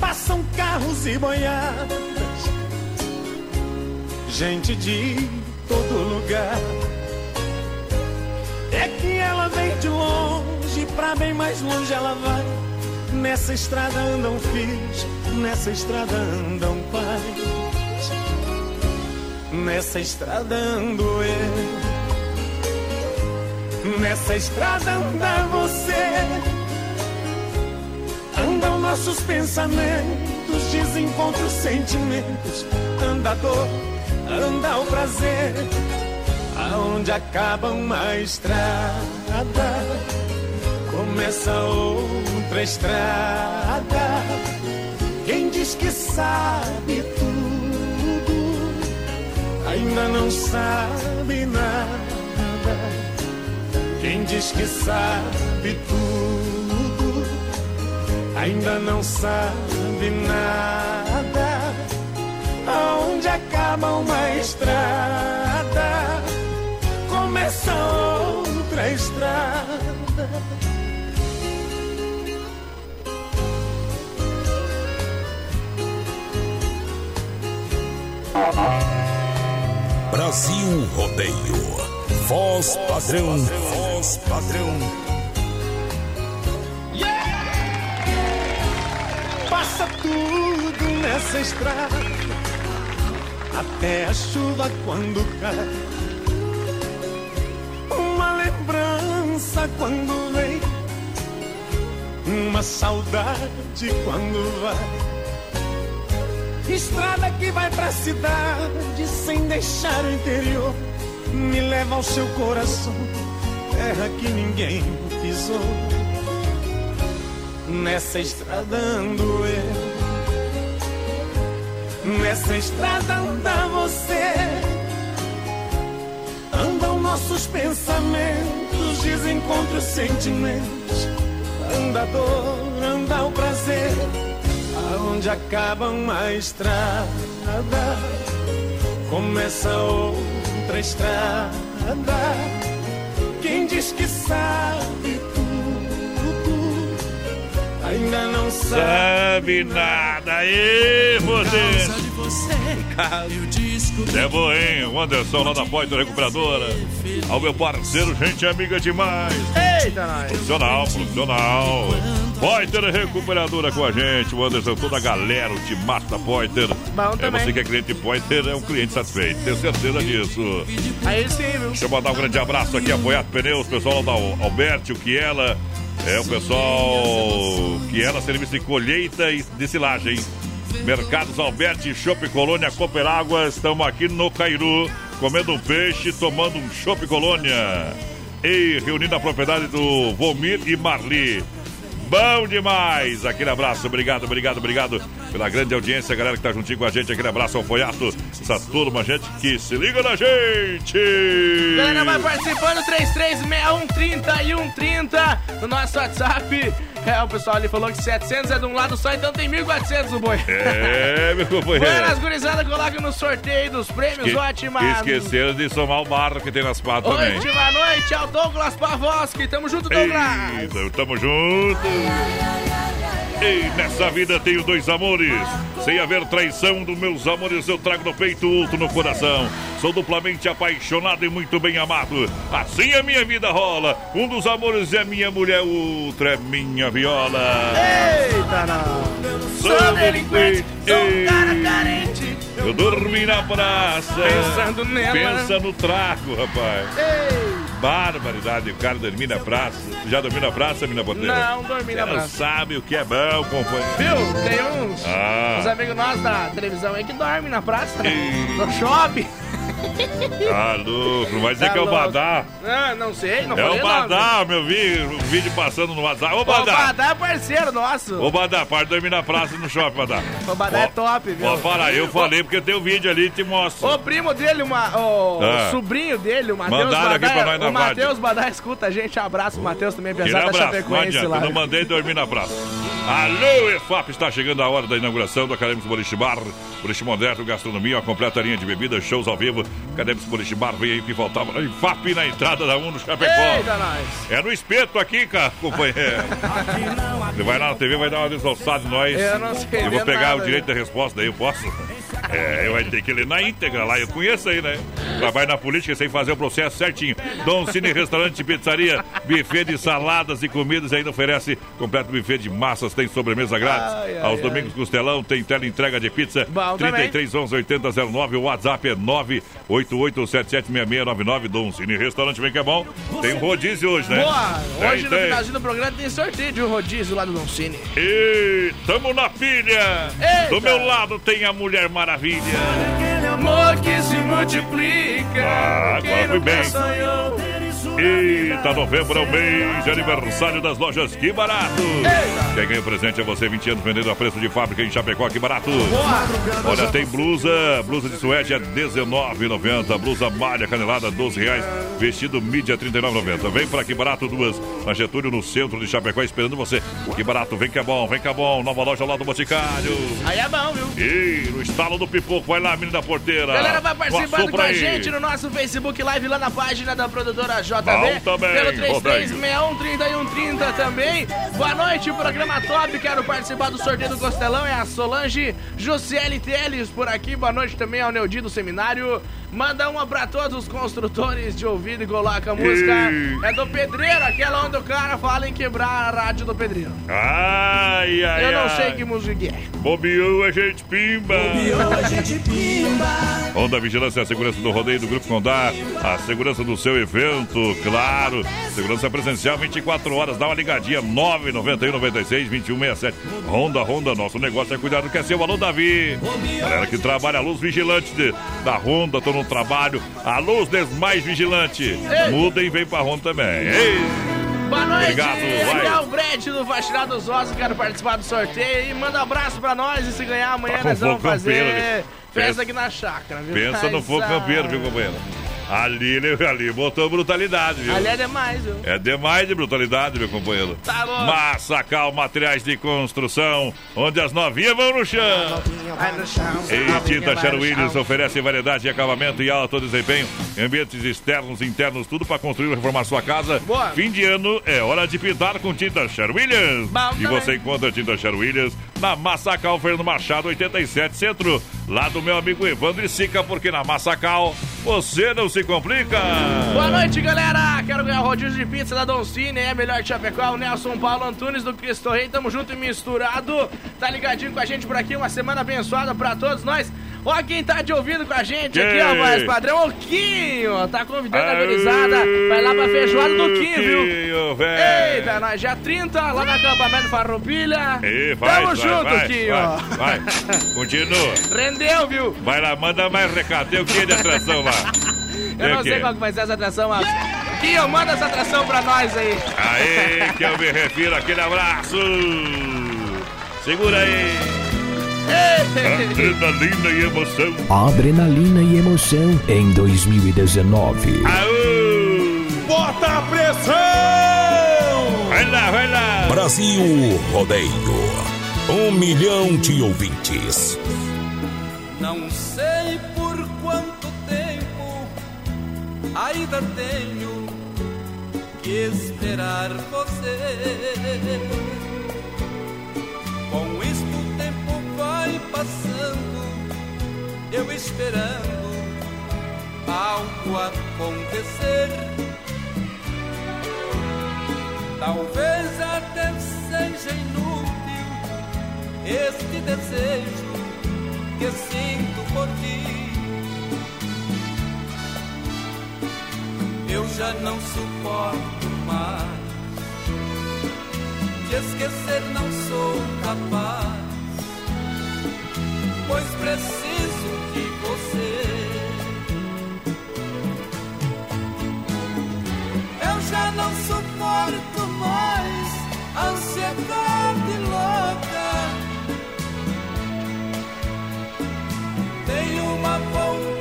Speaker 8: Passam carros e boiadas. Gente de todo lugar. É que ela vem de longe, pra bem mais longe ela vai. Nessa estrada andam filhos, nessa estrada andam pais. Nessa estrada ando eu. Nessa estrada anda você. Nossos pensamentos, desencontros, sentimentos, anda a dor, anda o prazer, aonde acaba uma estrada, começa outra estrada. Quem diz que sabe tudo, ainda não sabe nada. Quem diz que sabe tudo, ainda não sabe nada. Aonde acaba uma estrada, começa outra estrada.
Speaker 4: Brasil Rodeio. Voz padrão, voz padrão.
Speaker 8: Passa tudo nessa estrada, até a chuva quando cai. Uma lembrança quando vem, uma saudade quando vai. Estrada que vai pra cidade sem deixar o interior. Me leva ao seu coração, terra que ninguém pisou. Nessa estrada ando eu, nessa estrada anda você. Andam nossos pensamentos, desencontros, sentimentos. Anda a dor, anda o prazer aonde acaba uma estrada, começa outra estrada. Quem diz que sabe tudo, ainda não sabe.
Speaker 6: Sabe nada aí, você. É bom, hein? O Anderson lá da Poitra Recuperadora. Ao meu parceiro, gente amiga demais.
Speaker 9: Eita, nós.
Speaker 6: Profissional, profissional. Poiter Recuperadora com a gente. O Anderson, toda a galera, o Timato da Poiter.
Speaker 9: Bom
Speaker 6: É você que é cliente Poiter, é um cliente satisfeito. Tenho certeza disso.
Speaker 9: Aí sim, viu?
Speaker 6: Deixa eu mandar um grande abraço aqui, apoiado Pneus, pessoal da Alberti, o que ela. É o pessoal que ela serviço de colheita e de silagem. Mercados Alberti, Shopping Colônia, Cooperágua. Estamos aqui no Cairu, comendo um peixe, tomando um Shopping Colônia. E reunindo a propriedade do Vomir e Marli. Bom demais! Aquele abraço, obrigado, obrigado, obrigado pela grande audiência, galera que tá juntinho com a gente. Aquele abraço ao Foiato, essa turma, gente que se liga na gente!
Speaker 9: Galera, vai participando, 336130 e 130 no nosso WhatsApp. É, o pessoal ali falou que 700 é de um lado só, então tem 1.400 o boi.
Speaker 6: É, meu [laughs] companheiro.
Speaker 9: Buenas, gurizada, coloca no sorteio dos prêmios,
Speaker 6: Que-
Speaker 9: ótima.
Speaker 6: Esqueceram de somar o barro que tem nas patas também.
Speaker 9: Ótima noite ao Douglas Pavoski. Tamo junto, Douglas.
Speaker 6: Eita, tamo junto. Ei, nessa vida tenho dois amores. Sem haver traição dos meus amores, eu trago no peito outro no coração. Sou duplamente apaixonado e muito bem amado. Assim a minha vida rola. Um dos amores é minha mulher, o outro é minha viola.
Speaker 9: Eita, não.
Speaker 6: Sou delinquente,
Speaker 9: sou um cara carente.
Speaker 6: Eu dormi na praça.
Speaker 9: Pensando nela.
Speaker 6: Pensa no trago, rapaz.
Speaker 9: Ei.
Speaker 6: Barbaridade, o cara dormir na praça. Já dormiu na praça, mina porteira?
Speaker 9: Não, dormi na praça.
Speaker 6: sabe o que é bom, companheiro.
Speaker 9: Viu? Tem uns,
Speaker 6: Ah.
Speaker 9: uns amigos nossos da televisão aí que dormem na praça, né? no shopping.
Speaker 6: Tá louco, não vai dizer
Speaker 9: Tá
Speaker 6: que é o
Speaker 9: louco.
Speaker 6: Badá.
Speaker 9: Ah, não sei, não
Speaker 6: É o. Badá, meu vi, o vídeo passando no WhatsApp. Ô,
Speaker 9: O
Speaker 6: Badá!
Speaker 9: Badá é parceiro nosso.
Speaker 6: Ô, Badá, para dormir na praça no shopping, Badá.
Speaker 9: O Badá é top, viu?
Speaker 6: Pode falar, eu falei porque tem o vídeo ali e te mostro.
Speaker 9: O primo dele, uma, o
Speaker 6: Ah.
Speaker 9: sobrinho dele, o Matheus
Speaker 6: Mandaram aqui
Speaker 9: Badá.
Speaker 6: pra nós na
Speaker 9: o Matheus Badá escuta a gente. Abraço, Matheus também, apesar da Chapecoense lá.
Speaker 6: eu não mandei dormir na praça. Alô, EFAP, está chegando a hora da inauguração do Acadêmicos Boliche Bar. Boliche moderno, gastronomia, uma completa linha de bebidas, shows ao vivo. Acadêmicos Boliche Bar, vem aí que faltava. EFAP na entrada da 1 no Chapecó.
Speaker 9: Eita, nós.
Speaker 6: É no espeto aqui, cara, companheiro. Você vai lá na TV, vai dar uma desalçada em nós.
Speaker 9: Eu não sei
Speaker 6: Eu vou pegar
Speaker 9: nada,
Speaker 6: o direito da resposta, daí eu posso. É, eu vai ter que ler na íntegra lá, eu conheço aí, né? Vai na política sem fazer o processo certinho. Dom Cine Restaurante e Pizzaria, buffet de saladas e comidas, ainda oferece completo buffet de massas, tem sobremesa grátis.
Speaker 9: Ai, ai,
Speaker 6: Aos
Speaker 9: ai.
Speaker 6: domingos, costelão, tem tela entrega de pizza.
Speaker 9: Bom
Speaker 6: 33 11 80 09, o WhatsApp é 988776699. Dom Cine Restaurante, vem que é bom. Tem um rodízio hoje, né?
Speaker 9: Boa!
Speaker 6: Tem,
Speaker 9: Hoje no
Speaker 6: tem.
Speaker 9: finalzinho do programa tem sorteio de um rodízio lá do Don Cine.
Speaker 6: E tamo na pilha!
Speaker 9: Eita.
Speaker 6: Do meu lado tem a Mulher Maravilha.
Speaker 9: Aquele amor que se multiplica.
Speaker 6: Ah, agora fui bem.
Speaker 9: Sonhou
Speaker 6: Eita, novembro é o mês de aniversário das lojas Que Barato. Quem ganha o presente é você, 20 anos vendendo a preço de fábrica em Chapecó, Que Barato. Olha, tem blusa, blusa de suede é R$19,90. Blusa malha canelada, 12 reais. Vestido mídia, R$39,90. Vem pra Que Barato, duas na Getúlio, no centro de Chapecó, esperando você. Que Barato, vem que é bom, vem que é bom. Nova loja lá do Boticário.
Speaker 9: Aí é bom, viu?
Speaker 6: E no estalo do pipoco, vai lá, menina porteira.
Speaker 9: Galera, vai participando
Speaker 6: Passou
Speaker 9: com a
Speaker 6: aí.
Speaker 9: gente no nosso Facebook Live, lá na página da produtora JB. Pelo
Speaker 6: Rodrigo.
Speaker 9: 33613130 também. Boa noite, programa top. Quero participar do sorteio do Costelão. É a Solange Josiele Teles por aqui. Boa noite também ao Neudi do Seminário. Manda uma pra todos os construtores de ouvido e coloca a música.
Speaker 6: Ei.
Speaker 9: É do Pedreiro, aquela onde o cara fala em quebrar a rádio do Pedreiro.
Speaker 6: Ai, ai,
Speaker 9: Eu não
Speaker 6: ai.
Speaker 9: sei que música é.
Speaker 6: Bobeou, a gente pimba.
Speaker 24: Bobeou, a gente pimba.
Speaker 6: Honda Vigilância é a segurança do rodeio do Grupo Condá, a segurança do seu evento, claro. Segurança presencial 24 horas, dá uma ligadinha 991 96 2167. Honda, Honda, nosso negócio é cuidar do que é seu. Alô, Davi. Galera que trabalha, a luz vigilante de- da Honda, tô no trabalho. A luz mais vigilante. Muda e vem pra Honda também. Ei.
Speaker 9: Boa noite,
Speaker 6: Obrigado,
Speaker 9: aqui é o Brett do Faxinal dos Ossos, quero participar do sorteio e manda um abraço pra nós e se ganhar amanhã
Speaker 6: Tá
Speaker 9: nós vamos
Speaker 6: fogo campeiro,
Speaker 9: fazer
Speaker 6: né?
Speaker 9: festa aqui na chácara, viu?
Speaker 6: Pensa no fogo campeiro, viu, companheiro? Ali, ele- ali botou brutalidade, viu?
Speaker 9: Ali é demais, viu?
Speaker 6: É demais de brutalidade, meu companheiro.
Speaker 9: Tá louco.
Speaker 6: Massacal Materiais de Construção, onde as novinhas vão no chão.
Speaker 9: Vai no chão.
Speaker 6: E Tinta
Speaker 9: vai
Speaker 6: Sher
Speaker 9: no
Speaker 6: Williams
Speaker 9: chão.
Speaker 6: oferece variedade de acabamento e alto desempenho, ambientes externos, internos, tudo para construir e reformar sua casa.
Speaker 9: Boa.
Speaker 6: Fim de ano é hora de pintar com Tinta Sher Williams.
Speaker 9: Bom
Speaker 6: e
Speaker 9: também.
Speaker 6: você encontra Tinta Sher Williams na Massacal Fernando Machado 87 Centro, lá do meu amigo Evandro e Sica, porque na Massacal você não se complica.
Speaker 9: Boa noite, galera! Quero ganhar rodízio de pizza da Don Cine, é melhor de o Nelson Paulo Antunes do Cristo Rei, tamo junto e misturado. Tá ligadinho com a gente por aqui, uma semana abençoada pra todos nós. Ó, quem tá de ouvido com a gente aqui, ó, mais padrão, o Quinho, tá convidando a gurizada, vai lá pra feijoada do Quinho, viu?
Speaker 6: Quinho, velho.
Speaker 9: Eita, nós já 30 lá no acampamento Farroupilha.
Speaker 6: E vai,
Speaker 9: Tamo
Speaker 6: vai,
Speaker 9: junto,
Speaker 6: vai,
Speaker 9: Quinho.
Speaker 6: vai, vai. Continua.
Speaker 9: Rendeu, viu?
Speaker 6: Vai lá, manda mais recado. Tem o que de atração lá?
Speaker 9: Eu não sei qual que vai ser essa atração, mas... Quinho, manda essa atração pra nós aí.
Speaker 6: Aê, que eu me refiro, aquele abraço. Segura aí. Adrenalina e emoção.
Speaker 13: Adrenalina e emoção em 2019.
Speaker 8: Bota a pressão!
Speaker 6: Vai lá, vai lá.
Speaker 27: Brasil Rodeio. Um milhão de ouvintes.
Speaker 29: Não sei por quanto tempo ainda tenho que esperar você. Com isto o tempo passando, eu esperando algo acontecer. Talvez até seja inútil este desejo que sinto por ti. Eu já não suporto mais. De esquecer não sou capaz, pois preciso de você. Eu já não suporto mais a ansiedade louca. Tenho uma vontade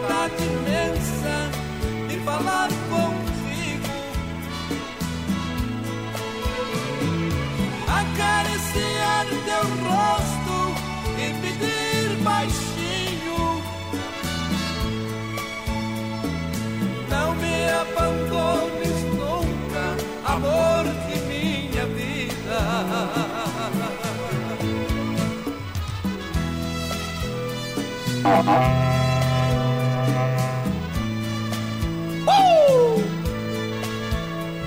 Speaker 29: abandones nunca, amor de minha vida.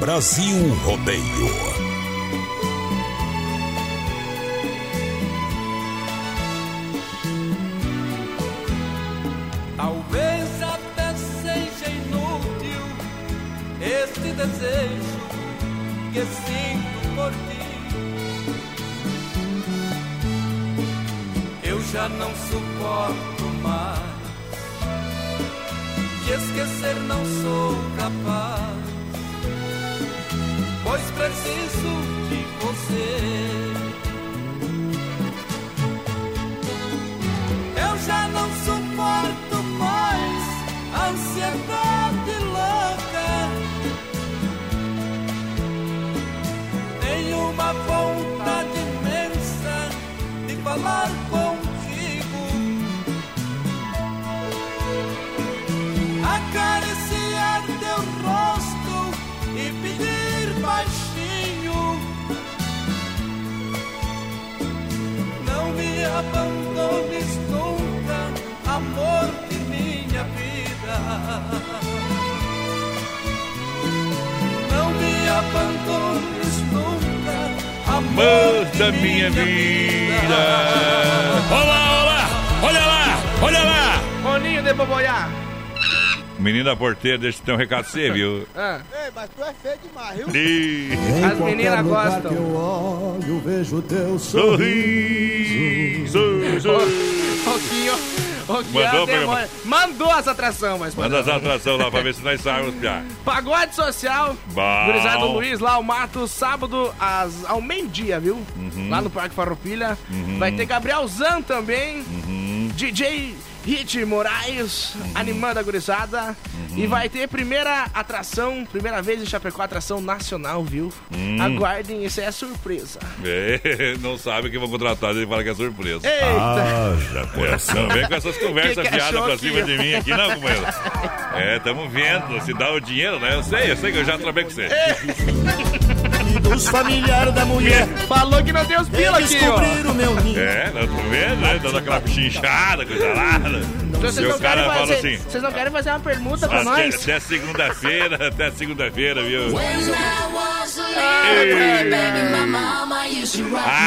Speaker 4: Brasil Rodeio.
Speaker 29: Desejo que sinto por ti. Eu já não suporto mais. De esquecer não sou capaz, pois preciso de você. Eu já não suporto mais a ansiedade uma vontade imensa de falar contigo. Acariciar teu rosto e pedir baixinho. Não me abandones nunca, amor de minha vida. Não me abandones nunca,
Speaker 6: Amor da minha vida. Olá, olá, olha lá, olha lá.
Speaker 9: Boninho de Boboiá.
Speaker 6: Menina porteira, deixa eu ter um recado você, viu?
Speaker 9: Ah.
Speaker 23: Ei, mas tu é feio demais, viu?
Speaker 6: Ih.
Speaker 9: As meninas gostam.
Speaker 13: olho, vejo teu
Speaker 6: sorriso.
Speaker 9: Roquinho. Roquinho
Speaker 6: Mandou,
Speaker 9: demônio. Mandou essa atração, mas
Speaker 6: Manda essa atração lá pra ver se nós saímos, piá.
Speaker 9: Pagode social. Gurizado Luiz, lá o Mato, sábado às, ao meio-dia, viu? Lá no Parque Farroupilha.
Speaker 6: Uhum.
Speaker 9: Vai ter Gabriel Zan também.
Speaker 6: Uhum.
Speaker 9: DJ Hit Moraes animando a gurizada.
Speaker 6: Uhum.
Speaker 9: E vai ter primeira atração, primeira vez em Chapecó, atração nacional, viu?
Speaker 6: Hum.
Speaker 9: Aguardem, isso é surpresa.
Speaker 6: É, [laughs] não sabe que vão contratar, ele fala que é surpresa.
Speaker 9: Eita.
Speaker 6: Haja coração. Vem com essas conversas fiadas pra cima de mim aqui, não, companheiro. [laughs] É, tamo vendo. Se dá o dinheiro, né? Eu sei, eu sei que eu já trabalhei com você.
Speaker 13: E dos familiares da mulher.
Speaker 9: Falou que não tem os pila aqui, ó.
Speaker 13: Descobriram meu ninho.
Speaker 6: É, nós tô vendo, né? Dando aquela pichinchada, coisa lá.
Speaker 9: Vocês
Speaker 6: E
Speaker 9: não,
Speaker 6: o cara
Speaker 9: querem
Speaker 6: fala
Speaker 9: fazer,
Speaker 6: assim.
Speaker 9: vocês não querem fazer uma permuta pra
Speaker 6: Até,
Speaker 9: nós?
Speaker 6: até segunda-feira, [laughs] até segunda-feira, viu?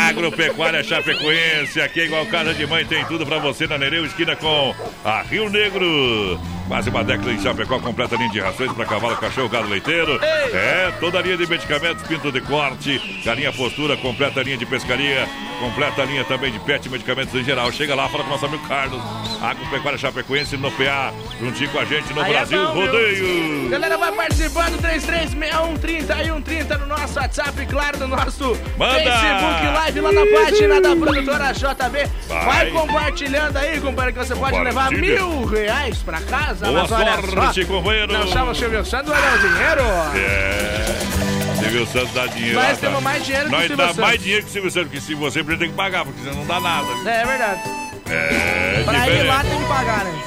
Speaker 6: Agropecuária Chapecoense, aqui é igual casa de mãe, tem tudo pra você na Nereu, esquina com a Rio Negro. Quase uma década em Chapecó, completa linha de rações para cavalo, cachorro, gado leiteiro. É, toda a linha de medicamentos, pinto de corte, galinha postura, completa linha de pescaria, completa linha também de pet, medicamentos em geral. Chega lá, fala com o nosso amigo Carlos. Agropecuária Chapecoense no PA, juntinho com a gente no
Speaker 9: Aí é
Speaker 6: Brasil
Speaker 9: bom, viu?
Speaker 6: Rodeio.
Speaker 9: Galera, vai participando, 336130 e 130 no nosso WhatsApp, claro, no nosso
Speaker 6: Manda!
Speaker 9: Facebook Live lá na página da produtora JB. Vai,
Speaker 6: Vai.
Speaker 9: compartilhando aí, companheiro, que você pode levar mil reais pra casa.
Speaker 6: Boa sorte, companheiro.
Speaker 9: Não chama o Silvio Santos, vai dar o dinheiro.
Speaker 6: É. Silvio Santos dá dinheiro.
Speaker 9: Nós temos mais dinheiro que o
Speaker 6: Nós
Speaker 9: Silvio
Speaker 6: dá
Speaker 9: Santos.
Speaker 6: mais dinheiro que o Silvio Santos, porque se você tem que pagar, porque senão não dá nada.
Speaker 9: É, é verdade.
Speaker 6: É,
Speaker 9: Pra ir
Speaker 6: diferente.
Speaker 9: lá tem que pagar, né?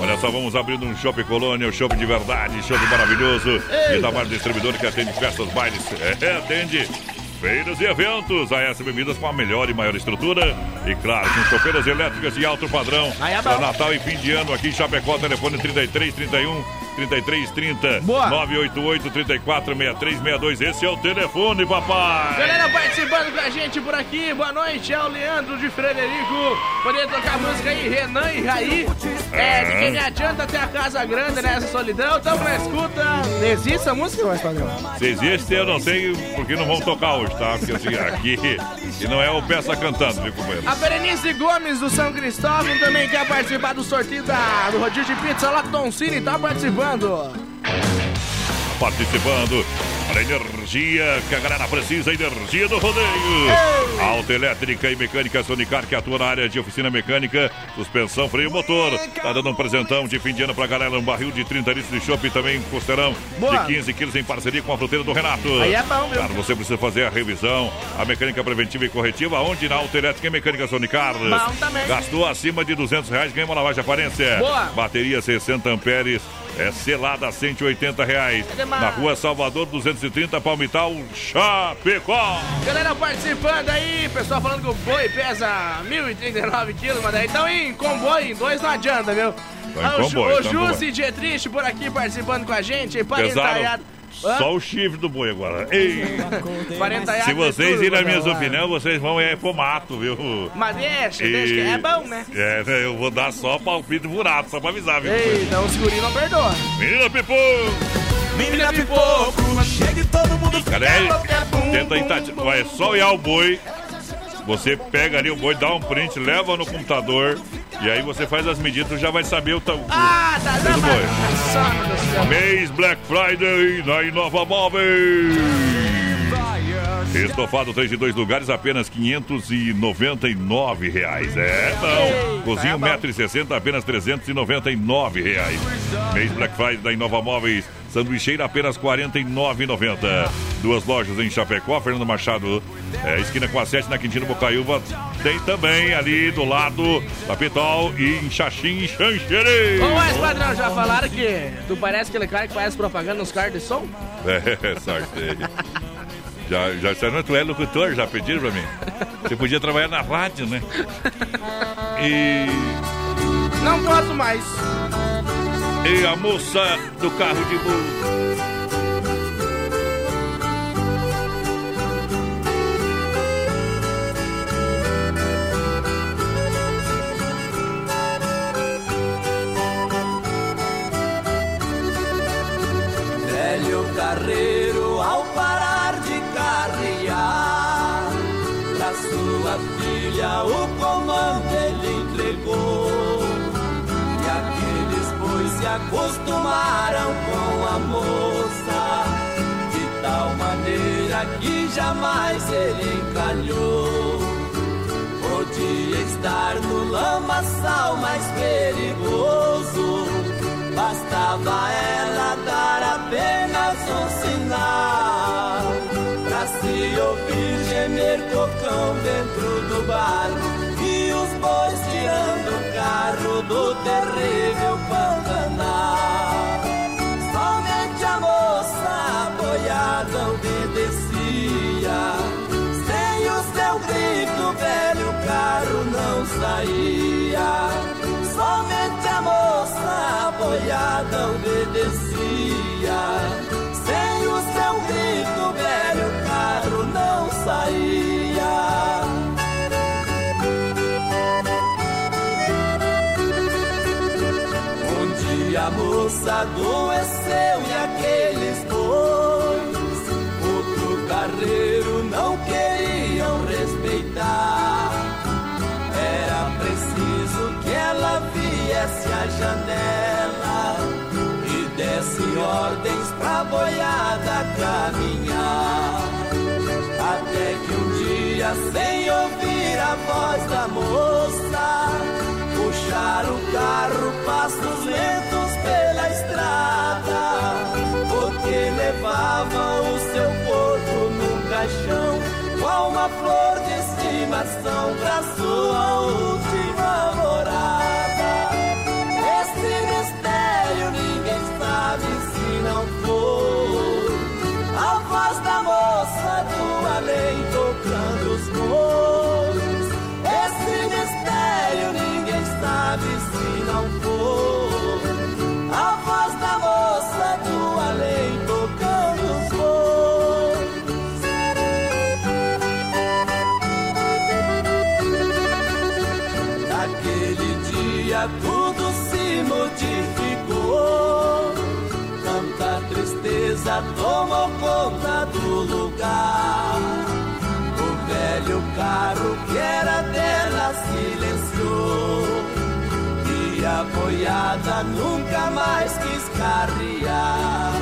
Speaker 6: Olha só, vamos abrindo um shopping colônia, um shopping de verdade, shopping maravilhoso. E da mais distribuidor que atende festas, bailes. É, atende. Feiras e eventos, a S Bebidas com a melhor e maior estrutura. E claro, com chopeiras elétricas de alto padrão.
Speaker 9: Aí é
Speaker 6: Para
Speaker 9: bom.
Speaker 6: Natal e fim de ano aqui em Chapecó, telefone 33 31 33 30
Speaker 9: Boa.
Speaker 6: 988 34 63 62. Esse é o telefone, papai.
Speaker 9: Galera participando com a gente por aqui, boa noite, é o Leandro de Frederico. Poder tocar música aí, Renan e Raí. É, de quem me adianta até a casa grande nessa solidão. Tamo na escuta. Existe a música, mais padrão?
Speaker 6: Se existe, eu não sei porque não vamos tocar hoje, tá? Porque assim, aqui. E não é o peça cantando, viu, companheiro?
Speaker 9: A Berenice Gomes do São Cristóvão também quer participar do sorteio da, do rodízio de pizza lá do Tom Cine, tá participando.
Speaker 6: Participando. Para a energia que a galera precisa, energia do rodeio. Autoelétrica e mecânica Sonicar, que atua na área de oficina mecânica, suspensão, freio motor. Tá dando um presentão de fim de ano pra galera, um barril de 30 litros de chopp e também um costeirão
Speaker 9: Boa.
Speaker 6: de 15 quilos em parceria com a fruteira do Renato.
Speaker 9: Aí é bom, viu?
Speaker 6: Claro, você precisa fazer a revisão, a mecânica preventiva e corretiva, onde na Autoelétrica e mecânica Sonicar.
Speaker 9: Bom também.
Speaker 6: Gastou acima de 200 reais, ganha uma lavagem de aparência.
Speaker 9: Boa.
Speaker 6: Bateria 60 amperes. É selada a 180 reais.
Speaker 9: É.
Speaker 6: Na rua Salvador 230, Palmital, Chapecó.
Speaker 9: Galera participando aí, pessoal falando que o boi pesa 1.039 quilos, mas daí estão em comboio, em dois não adianta, viu?
Speaker 6: Em
Speaker 9: Ah,
Speaker 6: comboio,
Speaker 9: o Jussi
Speaker 6: comboio.
Speaker 9: Dietrich por aqui participando com a gente,
Speaker 6: Pesaram. Só o chifre do boi agora. Ei.
Speaker 9: 40 reais
Speaker 6: Se
Speaker 9: é
Speaker 6: vocês irem na minha
Speaker 9: Guaraná.
Speaker 6: opinião, vocês vão é pro mato, viu?
Speaker 9: Mas deixa,
Speaker 6: E-
Speaker 9: deixa que é bom, né?
Speaker 6: É, né, eu vou dar só palpite furado, só pra avisar, viu?
Speaker 9: Ei, então o segurinho não perdoa.
Speaker 6: Menina Pipoco!
Speaker 9: Menina Pipoco,
Speaker 8: chegue todo mundo
Speaker 6: Cadê? Tenta aí, Tati. Vai só olhar o boi. Você pega ali o boi, dá um print, leva no computador. E aí você faz as medidas, já vai saber o tamanho
Speaker 9: Ah, tá,
Speaker 6: do boi. Mês Black Friday na Inova Móveis. Estofado 3 de 2 lugares, apenas 599 reais. É, não. Cozinha 1,60m, apenas 399 reais. Mês Black Friday da Inova Móveis. Sanduicheira apenas R$ 49,90. Duas lojas em Chapecó, Fernando Machado, é, esquina com a 7 na Quintino Bocaiúva. Tem também ali do lado da Pitol e em Xaxim e Xanxerê.
Speaker 9: Ô, Esquadrão, já falaram que tu parece aquele cara que faz propaganda nos carros de som? [laughs]
Speaker 6: É, sorteio. Já, já, não, tu é locutor, já pediram pra mim. Você podia trabalhar na rádio, né? E,
Speaker 9: Não posso mais.
Speaker 6: e a moça do carro de burro.
Speaker 24: Velho filha o comando ele entregou. E aqueles bois se acostumaram com a moça, de tal maneira que jamais ele encalhou. Podia estar no lamaçal mais perigoso. Bastava ela dar apenas um sinal Pra se ouvir gemer cocão dentro do barco E os bois tirando o carro do terrível Pantanal Somente a moça boiada obedecia Sem o seu grito velho carro não saía Somente a moça boiada obedecia. Sem o seu grito, velho carro não saía. Um dia a moça adoeceu e aqueles bois, outro carreiro não queriam respeitar. Era preciso que ela viesse à janela e desse ordens pra boiada caminhar. Até que um dia, sem ouvir a voz da moça, puxaram o carro passos lentos pela estrada, porque levavam o seu corpo num caixão com uma flor de estimação pra sua nunca mais quis carrear.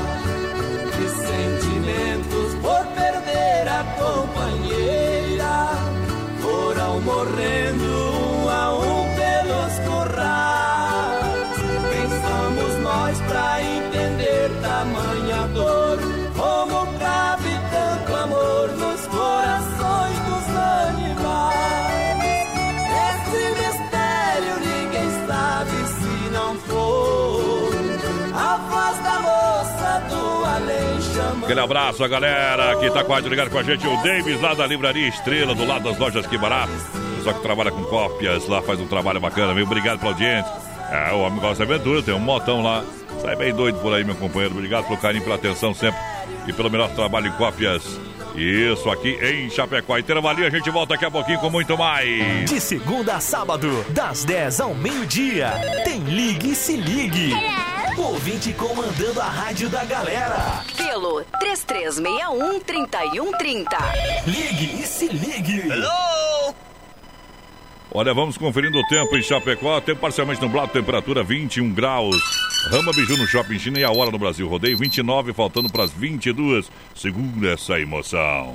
Speaker 6: Aquele abraço, a galera que tá quase ligado com a gente. O Davis lá da Livraria Estrela, do lado das lojas Que Barato. Só que trabalha com cópias lá, faz um trabalho bacana, viu? Obrigado pela audiência. É, o homem gosta de aventura, tem um motão lá. Sai bem doido por aí, meu companheiro. Obrigado pelo carinho, pela atenção sempre. e pelo melhor trabalho em cópias. Isso aqui em Chapecó. Intervalinho, a gente volta daqui a pouquinho com muito mais.
Speaker 2: De segunda a sábado, das 10 ao meio-dia, tem Ligue e Se Ligue. Ouvinte comandando a rádio da galera.
Speaker 30: Pelo 3361-3130.
Speaker 2: Ligue e Se Ligue.
Speaker 6: Hello! Olha, vamos conferindo o tempo em Chapecó. Tempo parcialmente nublado, temperatura 21 graus. Rama Biju no Shopping China e a hora no Brasil. Rodeio 29, faltando para as 22. Segura essa emoção.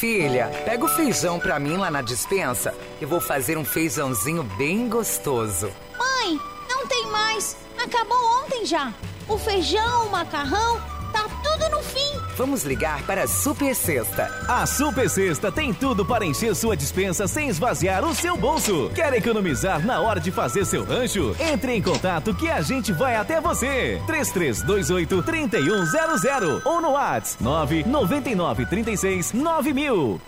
Speaker 12: Filha, pega o feijão pra mim lá na dispensa. Eu vou fazer um feijãozinho bem gostoso.
Speaker 31: Mãe, não tem mais. Acabou ontem já. O feijão, o macarrão, tá tudo no fim.
Speaker 12: Vamos ligar para a Super Sexta.
Speaker 17: A Super Sexta tem tudo para encher sua dispensa sem esvaziar o seu bolso. Quer economizar na hora de fazer seu rancho? Entre em contato que a gente vai até você. 3328 3100 ou no WhatsApp 999 36 9000.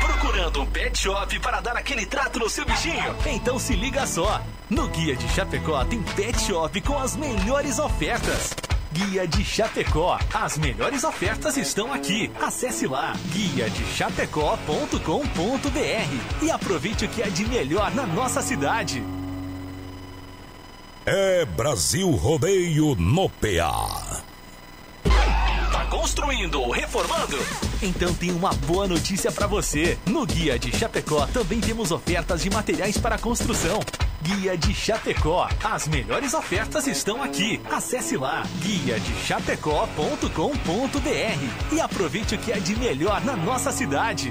Speaker 2: Procurando um pet shop para dar aquele trato no seu bichinho? Então se liga só. No Guia de Chapecó tem pet shop com as melhores ofertas. Guia de Chapecó. As melhores ofertas estão aqui. Acesse lá guia de chapecó.com.br e aproveite o que é de melhor na nossa cidade.
Speaker 27: É Brasil Rodeio no PA.
Speaker 2: Tá construindo ou reformando? Então tem uma boa notícia para você. No Guia de Chapecó também temos ofertas de materiais para construção. Guia de Chapecó. As melhores ofertas estão aqui. Acesse lá guia de chapecó.com.br e aproveite o que é de melhor na nossa cidade.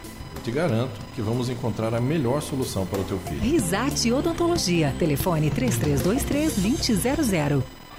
Speaker 20: Te garanto que vamos encontrar a melhor solução para o teu filho.
Speaker 3: Risate Odontologia. Telefone 3323-2000.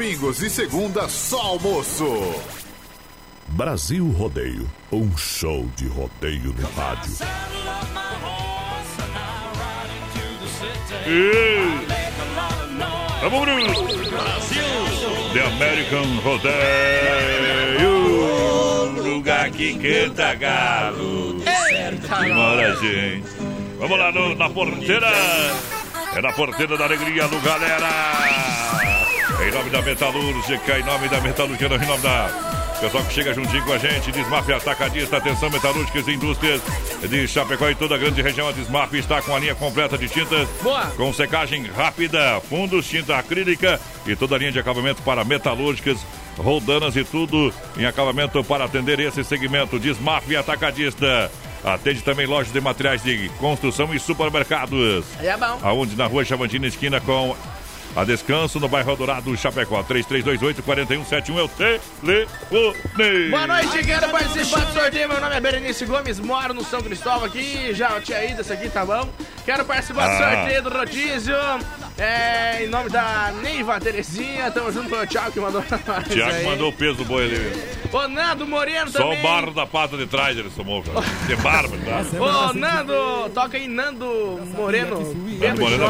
Speaker 32: Domingos e segunda só almoço.
Speaker 27: Brasil Rodeio, um show de rodeio no rádio.
Speaker 6: E... Vamos, Bruno! Brasil! The American Rodeio! Lugar que canta galo. Que mora gente. Vamos lá no- na porteira. É na porteira da alegria do galera. Em nome da Metalúrgica, em nome da Metalúrgica, em nome da Pessoal que chega juntinho com a gente, Desmaf Atacadista, atenção metalúrgicas e indústrias de Chapecó e toda a grande região. A Desmaf está com a linha completa de tintas.
Speaker 9: Boa.
Speaker 6: Com secagem rápida, fundos, tinta acrílica e toda a linha de acabamento para metalúrgicas, roldanas e tudo em acabamento para atender esse segmento. Desmaf Atacadista. Atende também lojas de materiais de construção e supermercados.
Speaker 9: É bom.
Speaker 6: Aonde? Na rua Chavantina, esquina com a Descanso, no bairro Dourado, Chapecó. 3328-4171 é o telefone.
Speaker 9: Boa noite, quero participar do sorteio. Meu nome é Berenice Gomes, moro no São Cristóvão aqui. Já tinha ido, esse aqui tá bom. Quero participar do
Speaker 6: Ah.
Speaker 9: sorteio do rodízio. É, em nome da Neiva Terezinha, tamo junto com o Thiago que mandou nós
Speaker 6: Tiago
Speaker 9: aí.
Speaker 6: mandou o peso do boi ali.
Speaker 9: O Nando Moreno
Speaker 6: Só
Speaker 9: também.
Speaker 6: o barro da pata de trás ele somou, cara. Que barba, tá?
Speaker 9: Ô, Nando, toca aí Nando Moreno.
Speaker 6: Nando Moreno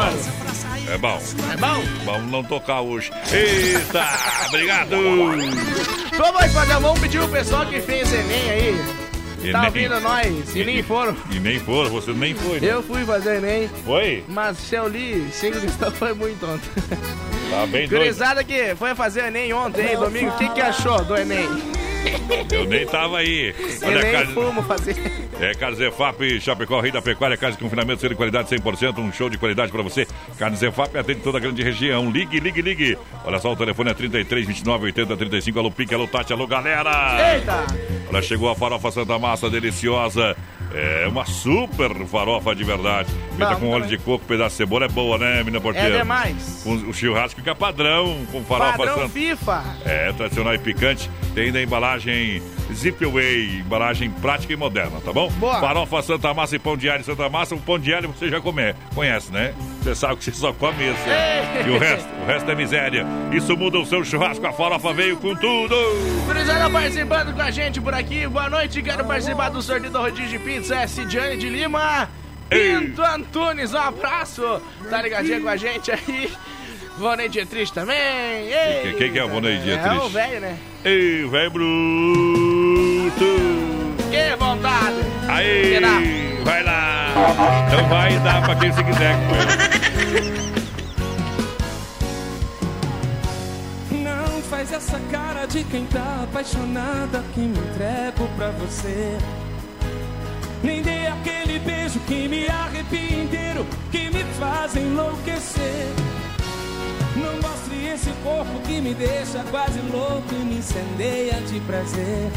Speaker 6: é bom. É bom. Vamos não tocar hoje. Eita, obrigado.
Speaker 9: Vamos fazer, vamos pedir o pessoal que fez Enem aí.
Speaker 6: E
Speaker 9: tá
Speaker 6: nem-
Speaker 9: ouvindo nós e nem foram.
Speaker 6: E nem foram, você nem foi. né?
Speaker 9: Eu fui fazer Enem.
Speaker 6: Foi?
Speaker 9: Mas se eu li cinco foi muito ontem.
Speaker 6: Tá bem doido.
Speaker 9: Gurizada que foi fazer Enem ontem, hein, domingo, o que, que achou do Enem?
Speaker 6: Eu nem tava aí. Olha,
Speaker 9: Enem
Speaker 6: cara,
Speaker 9: fumo fazer.
Speaker 6: É Carne Zefap, Chapecó, Rei da Pecuária, Carne de confinamento, selo de qualidade 100%, um show de qualidade pra você. Carne Zefap atende toda a grande região. Ligue, ligue, ligue. Olha só, o telefone é 33 29 80 35. Alô, Pique, alô, Tati, alô, galera.
Speaker 9: Eita!
Speaker 6: Olha, chegou a farofa Santa Massa, deliciosa. É uma super farofa de verdade. Feita com óleo de coco, pedaço de cebola, é boa, né, menina porteira?
Speaker 9: É demais.
Speaker 6: O, o churrasco fica padrão, com farofa
Speaker 9: Padrão
Speaker 6: Santa.
Speaker 9: FIFA.
Speaker 6: É, tradicional e picante. Tem ainda a embalagem Zipway, embalagem prática e moderna, tá bom?
Speaker 9: Boa.
Speaker 6: Farofa Santa Massa e pão de alho Santa Massa. O pão de alho você já come, conhece, né? Você sabe que você só come né?
Speaker 9: Ei.
Speaker 6: E o resto, o resto é miséria. Isso muda o seu churrasco, a farofa veio com tudo.
Speaker 9: Gurizada participando com a gente por aqui. Boa noite, quero participar do sorteio do rodízio de pizza. É Cidiane de Lima. Pinto Antunes, um abraço. Tá ligadinha com a gente aí. Vonei Dietrich também. Ei.
Speaker 6: Quem- quem que é o Vonei
Speaker 9: É
Speaker 6: Dietrich?
Speaker 9: o velho, né?
Speaker 6: Ei, velho bruto.
Speaker 9: Que vontade.
Speaker 6: Aí, vai lá. Então vai dar pra quem você quiser comer.
Speaker 33: Não faz essa cara de quem tá apaixonada que me entrego pra você. Nem dê aquele beijo que me arrepia inteiro, que me faz enlouquecer. Não mostre esse corpo que me deixa quase louco e me incendeia de prazer.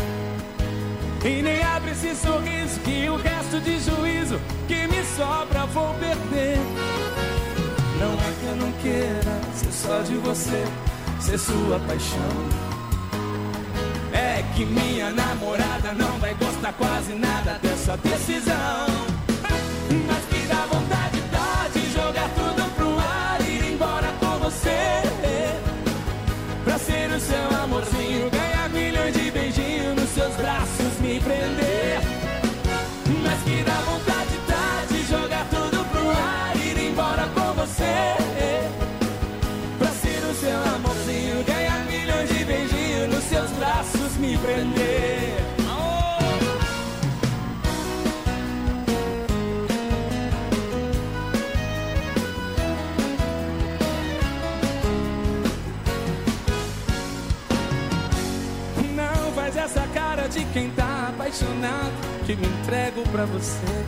Speaker 33: E nem abre esse sorriso que o resto de juízo que me sobra vou perder. Não é que eu não queira ser só de você, ser sua paixão. É que minha namorada não vai gostar quase nada dessa decisão. Mas que dá vontade dá de jogar tudo ser o seu amorzinho, ganhar apaixonado que me entrego pra você.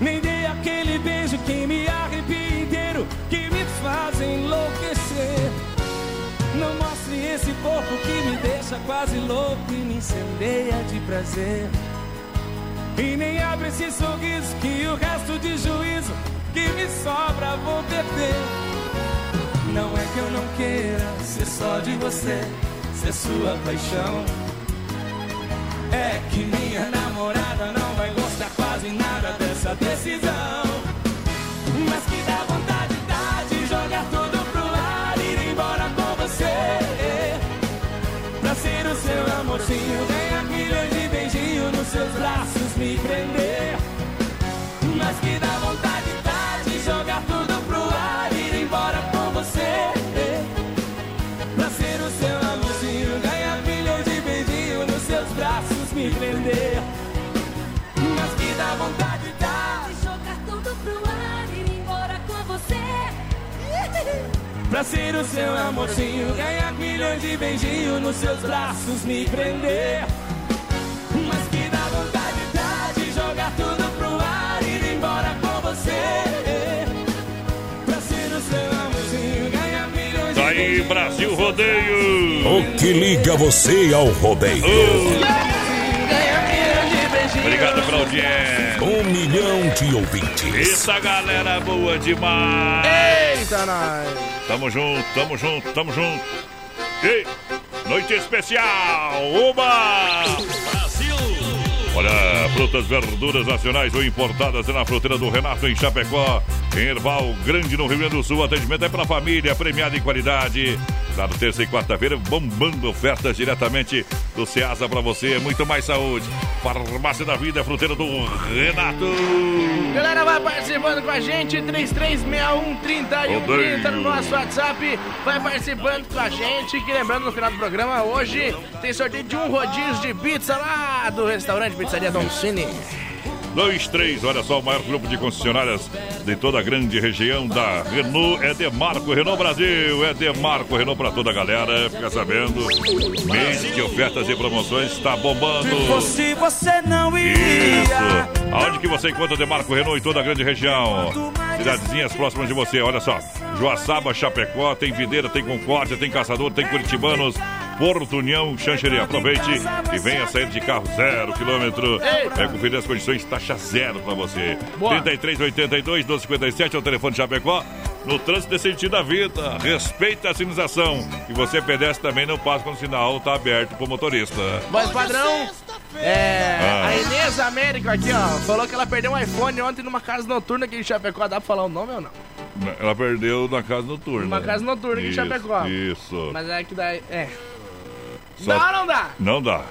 Speaker 33: Nem dê aquele beijo que me arrepia inteiro, que me faz enlouquecer. Não mostre esse corpo que me deixa quase louco e me incendeia de prazer. E nem abre esse sorriso que o resto de juízo que me sobra vou perder. Não é que eu não queira ser só de você, ser sua paixão. É que minha namorada não vai gostar quase nada dessa decisão. Pra ser o seu amorzinho, ganhar milhões de beijinhos nos seus braços, me prender. Mas que dá vontade tá de jogar tudo pro ar e ir embora com você. Pra ser o seu amorzinho, ganhar milhões
Speaker 6: Tá aí, Brasil Rodeio.
Speaker 4: O que liga você ao rodeio?
Speaker 6: Obrigado pela audiência.
Speaker 4: Um milhão de ouvintes.
Speaker 6: Essa galera boa demais.
Speaker 9: Eita,
Speaker 6: Tamo junto, tamo junto, tamo junto. E noite especial, uma! Brasil! Olha, frutas, verduras nacionais ou importadas é na fruteira do Renato em Chapecó, em Erval Grande, no Rio Grande do Sul. Atendimento é pela família, premiada em qualidade. Lá no terça e quarta-feira, bombando ofertas diretamente do Ceasa pra você. Muito mais saúde. Farmácia da Vida, fruteira do Renato.
Speaker 9: Galera, vai participando com a gente, 3361-3130 no nosso WhatsApp. Vai participando com a gente. Que lembrando, no final do programa, hoje tem sorteio de um rodízio de pizza lá do restaurante Pizzaria Don Cine.
Speaker 6: 23, olha só, o maior grupo de concessionárias de toda a grande região da Renault é Demarco Renault Brasil, é Demarco Renault para toda a galera, fica sabendo. Mês de ofertas e promoções está bombando.
Speaker 33: Se você não
Speaker 6: Isso! Aonde que você encontra Demarco Renault em toda a grande região? Cidadezinhas próximas de você, olha só. Joaçaba, Chapecó, tem Videira, tem Concórdia, tem Caçador, tem Curitibanos, Porto União, Xanxerê. Aproveite e venha sair de carro zero quilômetro. É conferir as condições, taxa zero pra você.
Speaker 9: Boa.
Speaker 6: 33, 82, 1257 é o telefone de Chapecó. No trânsito desse sentido da vida, respeita a sinalização. E você pedestre também não passa quando o sinal tá aberto pro motorista.
Speaker 9: Voz padrão, é,
Speaker 6: Ah.
Speaker 9: a Inês América aqui, ó, falou que ela perdeu um iPhone ontem numa casa noturna aqui em Chapecó. Dá pra falar o nome ou não?
Speaker 6: Ela perdeu na casa noturna.
Speaker 9: Uma casa noturna aqui em Chapecó.
Speaker 6: Isso.
Speaker 9: Mas é que daí. É.
Speaker 6: Só-
Speaker 9: Não, não dá.
Speaker 6: Não dá.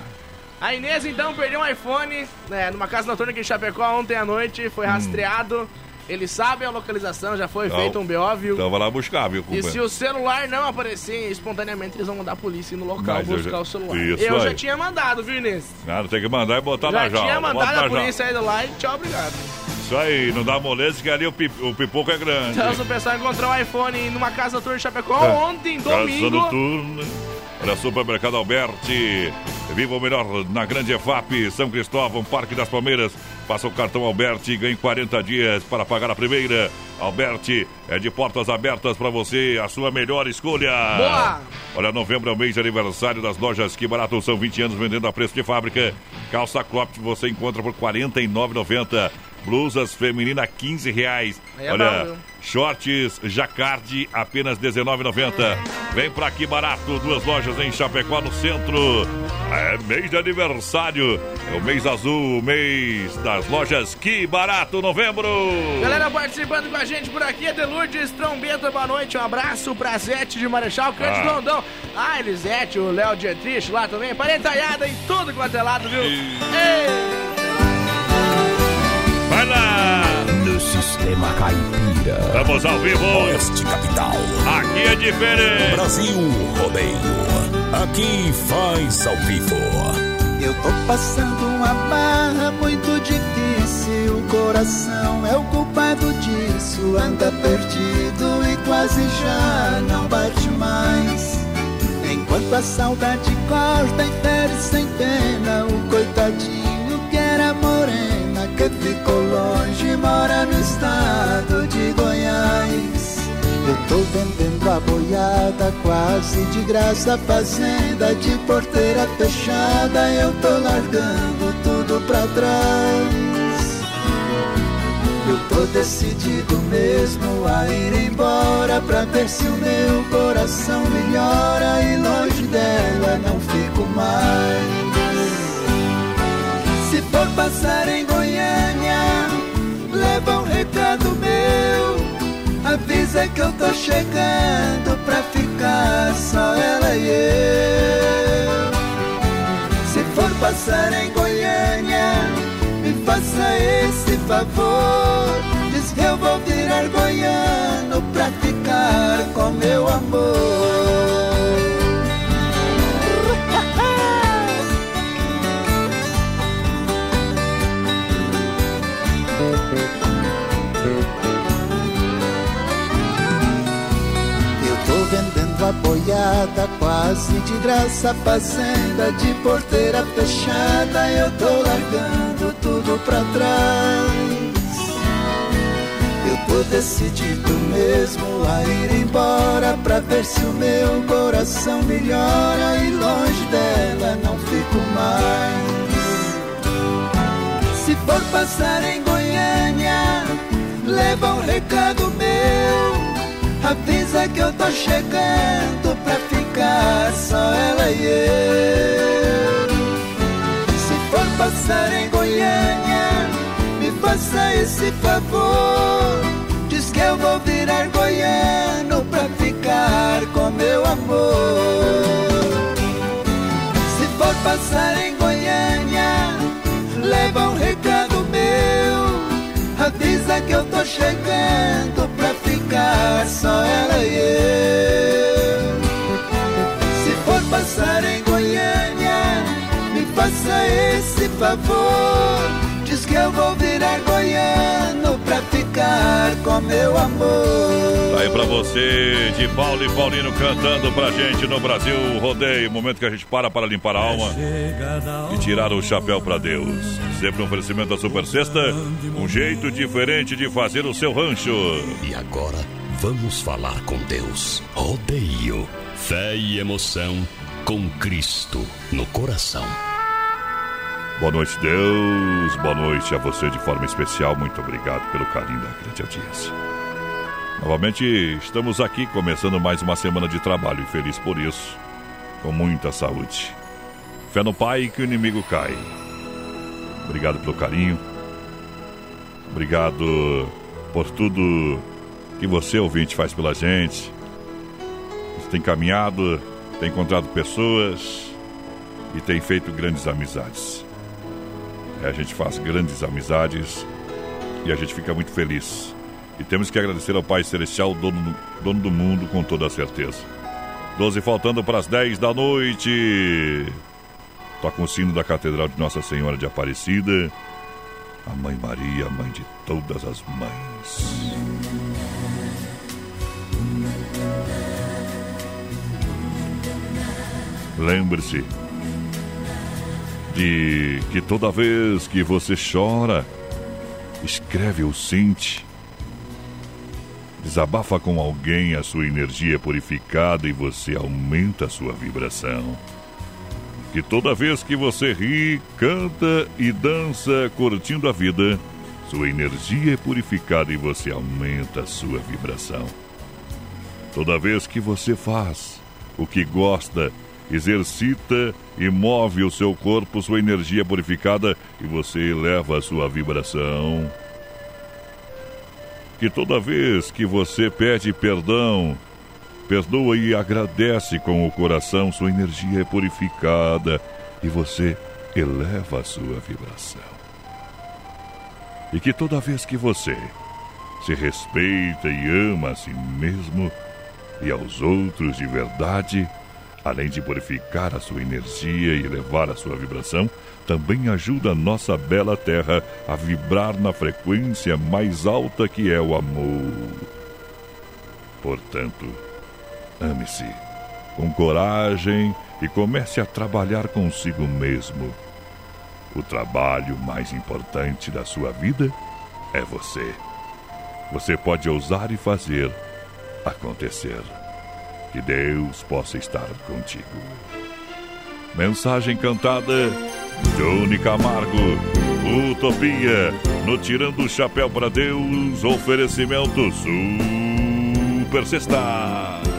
Speaker 9: A Inês então perdeu um iPhone né, numa casa noturna aqui em Chapecó ontem à noite, foi rastreado. Ele sabe a localização, já foi
Speaker 6: Então-
Speaker 9: feito um BO, viu?
Speaker 6: Então vai lá buscar, viu,
Speaker 9: E se o celular não aparecer espontaneamente, eles vão mandar a polícia ir no local
Speaker 6: Mas
Speaker 9: buscar
Speaker 6: já-
Speaker 9: o celular.
Speaker 6: Isso
Speaker 9: eu já
Speaker 6: aí.
Speaker 9: tinha mandado, viu, Inês?
Speaker 6: Nada, tem que mandar e botar
Speaker 9: já
Speaker 6: na jaula.
Speaker 9: tinha
Speaker 6: Bota
Speaker 9: mandado a polícia ir lá e tchau, obrigado.
Speaker 6: Isso aí, não dá moleza que ali o, pi- o pipoco é grande.
Speaker 9: Então, se o pessoal encontrou um iPhone numa casa noturna em Chapecó
Speaker 6: É.
Speaker 9: ontem,
Speaker 6: Casa
Speaker 9: domingo.
Speaker 6: noturna. Olha, Supermercado Alberti. Viva o melhor na Grande EFAP, São Cristóvão, Parque das Palmeiras. Passa o cartão Alberti e ganhe 40 dias para pagar a primeira. Alberti é de portas abertas para você, a sua melhor escolha.
Speaker 9: Boa!
Speaker 6: Olha, novembro é o mês de aniversário das lojas Que Barato. São 20 anos vendendo a preço de fábrica. Calça Cropped você encontra por R$ 49,90. Blusas feminina, 15 reais.
Speaker 9: É
Speaker 6: Olha,
Speaker 9: bom,
Speaker 6: shorts Jacarde, apenas R$19,90. Vem pra aqui barato, duas lojas em Chapecó, no centro. É mês de aniversário. É o mês azul, o mês das lojas Que Barato, novembro.
Speaker 9: Galera participando com a gente por aqui, Edelurdes Trombeta, boa noite, um abraço pra Zete de Marechal, Cândido
Speaker 6: Ah.
Speaker 9: Rondão, a Elisete, o Léo Dietrich lá também, parentalhada em tudo quanto é lado, viu? Ei!
Speaker 13: No Sistema Caipira.
Speaker 6: Estamos ao vivo.
Speaker 4: Oeste Capital.
Speaker 6: Aqui é diferente.
Speaker 4: Brasil Rodeio. Aqui faz ao vivo.
Speaker 34: Eu tô passando uma barra muito difícil. O coração é o culpado disso. Anda perdido e quase já não bate mais. Enquanto a saudade corta e fere sem pena, o coitadinho que era morena, que ficou longe, mora no estado de Goiás. Eu tô vendendo a boiada quase de graça, fazenda de porteira fechada. Eu tô largando tudo pra trás. Eu tô decidido mesmo a ir embora pra ver se o meu coração melhora e longe dela não fico mais. For passar em Goiânia, leva um recado meu. Avisa que eu tô chegando pra ficar só ela e eu. Se for passar em Goiânia, me faça esse favor. Diz que eu vou virar goiano pra ficar com meu amor. Assim de graça, fazenda de porteira fechada, eu tô largando tudo pra trás. Eu tô decidido mesmo a ir embora pra ver se o meu coração melhora e longe dela não fico mais. Se for passar em Goiânia, leva um recado meu. Avisa que eu tô chegando pra ficar só ela e eu. Se for passar em Goiânia, me faça esse favor. Diz que eu vou virar goiano pra ficar com meu amor. Se for passar em Goiânia, leva um recado meu. Avisa que eu tô chegando pra ficar só ela e eu. Se for passar em Goiânia, me faça esse favor. Diz que eu vou virar goiano ficar com meu amor.
Speaker 6: Tá aí pra você, de Paulo e Paulino cantando pra gente no Brasil Rodeio. Momento que a gente para para limpar a alma e tirar o chapéu pra Deus. Sempre um oferecimento da Super Sexta, um jeito diferente de fazer o seu rancho.
Speaker 7: E agora vamos falar com Deus. Rodeio, fé e emoção com Cristo no coração.
Speaker 6: Boa noite, Deus. Boa noite a você de forma especial. Muito obrigado pelo carinho da grande audiência. Novamente estamos aqui começando mais uma semana de trabalho e feliz por isso, com muita saúde. Fé no Pai que o inimigo cai. Obrigado pelo carinho. Obrigado por tudo que você, ouvinte, faz pela gente. Você tem caminhado, tem encontrado pessoas e tem feito grandes amizades. É, a gente faz grandes amizades e a gente fica muito feliz. E temos que agradecer ao Pai Celestial, dono, dono do mundo, com toda a certeza. 12 faltando para as 10 da noite. Toca o sino da Catedral de Nossa Senhora de Aparecida. A Mãe Maria, a mãe de todas as mães. Lembre-se de que toda vez que você chora, escreve ou sente, desabafa com alguém, a sua energia é purificada e você aumenta a sua vibração. Que toda vez que você ri, canta e dança curtindo a vida, sua energia é purificada e você aumenta a sua vibração. Toda vez que você faz o que gosta, exercita e move o seu corpo, sua energia purificada e você eleva a sua vibração. Que toda vez que você pede perdão, perdoa e agradece com o coração, sua energia é purificada e você eleva a sua vibração. E que toda vez que você se respeita e ama a si mesmo e aos outros de verdade, além de purificar a sua energia e elevar a sua vibração, também ajuda a nossa bela terra a vibrar na frequência mais alta que é o amor. Portanto, ame-se com coragem e comece a trabalhar consigo mesmo. O trabalho mais importante da sua vida é você. Você pode ousar e fazer acontecer. Que Deus possa estar contigo. Mensagem cantada Johnny Camargo, Utopia, no Tirando o Chapéu para Deus, oferecimento Super Sexta.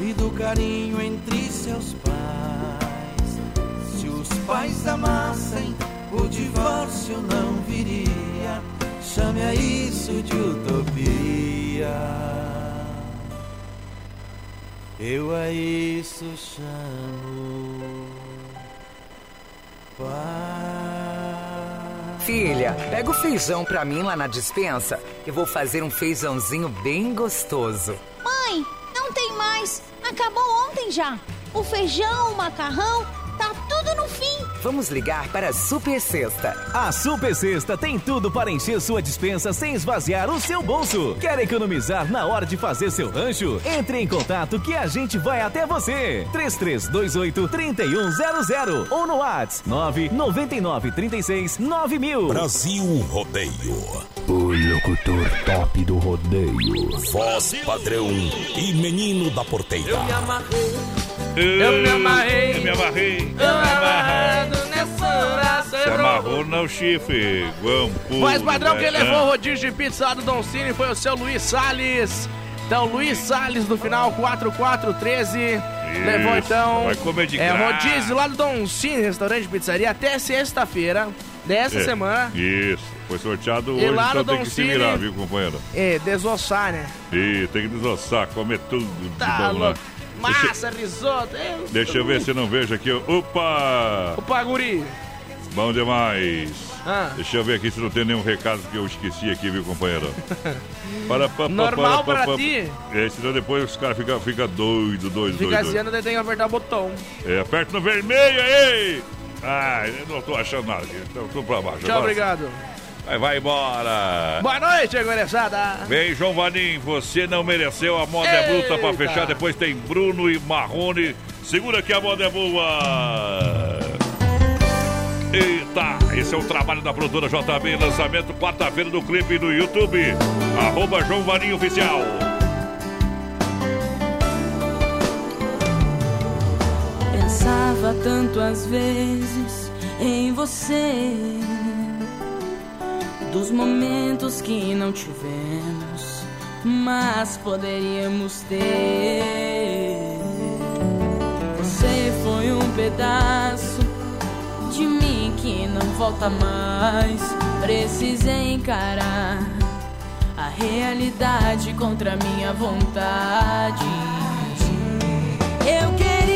Speaker 35: e do carinho entre seus pais. Se os pais amassem, o divórcio não viria. Chame a isso de utopia. Eu a isso chamo.
Speaker 12: Filha, pega o feijão pra mim lá na dispensa, que eu vou fazer um feijãozinho bem gostoso.
Speaker 31: Mãe, não tem mais. Acabou ontem já. O feijão, o macarrão,
Speaker 12: Vamos ligar para a Super Sexta.
Speaker 17: A Super Sexta tem tudo para encher sua dispensa sem esvaziar o seu bolso. Quer economizar na hora de fazer seu rancho? Entre em contato que a gente vai até você. 3328 3100 ou no WhatsApp 999 36 9000.
Speaker 34: Brasil Rodeio.
Speaker 13: O locutor top do rodeio.
Speaker 34: Voz padrão e menino da porteira.
Speaker 9: Eu me amarrei.
Speaker 6: Eu
Speaker 9: me amarrei.
Speaker 6: Eu me amarrei.
Speaker 9: Eu amarrado nessa braço.
Speaker 6: Se amarrou no chifre, guampu.
Speaker 9: Mas padrão, quem levou o rodízio de pizza lá do Don Cine foi o seu Luiz Salles. Então, Luiz Salles no final, 4413. Levou então.
Speaker 6: vai comer de
Speaker 9: É,
Speaker 6: graça.
Speaker 9: rodízio lá do Don Cine, restaurante de pizzaria, até sexta-feira dessa
Speaker 6: É,
Speaker 9: semana.
Speaker 6: Isso, foi sorteado
Speaker 9: E
Speaker 6: hoje,
Speaker 9: lá no
Speaker 6: então tem
Speaker 9: Don
Speaker 6: que se
Speaker 9: Cine-
Speaker 6: virar, viu, companheiro?
Speaker 9: É, desossar, né?
Speaker 6: E tem que desossar, comer tudo de
Speaker 9: Tá
Speaker 6: bom lá.
Speaker 9: Massa, risoto. é,
Speaker 6: Deixa eu ver se eu não vejo aqui. Opa!
Speaker 9: Opa, guri.
Speaker 6: Bom demais.
Speaker 9: Ah.
Speaker 6: Deixa eu ver aqui se não tem nenhum recado que eu esqueci aqui, viu, companheiro? [laughs] Para, pa, pa,
Speaker 9: Normal
Speaker 6: para,
Speaker 9: ti.
Speaker 6: É, senão depois os caras ficam fica doido, doido,
Speaker 9: Fica
Speaker 6: doido.
Speaker 9: assim, daí tem que apertar o botão.
Speaker 6: É, aperta no vermelho aí! Ah, eu não tô achando nada aqui. Então, tudo pra baixo.
Speaker 9: Tchau,
Speaker 6: Agora-
Speaker 9: obrigado.
Speaker 6: Aí vai embora!
Speaker 9: Boa noite, gurizada.
Speaker 6: Vem, João Vanim, você não mereceu. A moda é bruta pra fechar. Depois tem Bruno e Marrone. Segura que a moda é boa. Eita, esse é o trabalho da produtora JB. Lançamento quarta-feira do clipe no YouTube. Arroba João Vanim Oficial.
Speaker 36: Pensava tanto às vezes em você, dos momentos que não tivemos, mas poderíamos ter. Você foi um pedaço de mim que não volta mais. Precisei encarar a realidade contra minha vontade. Eu queria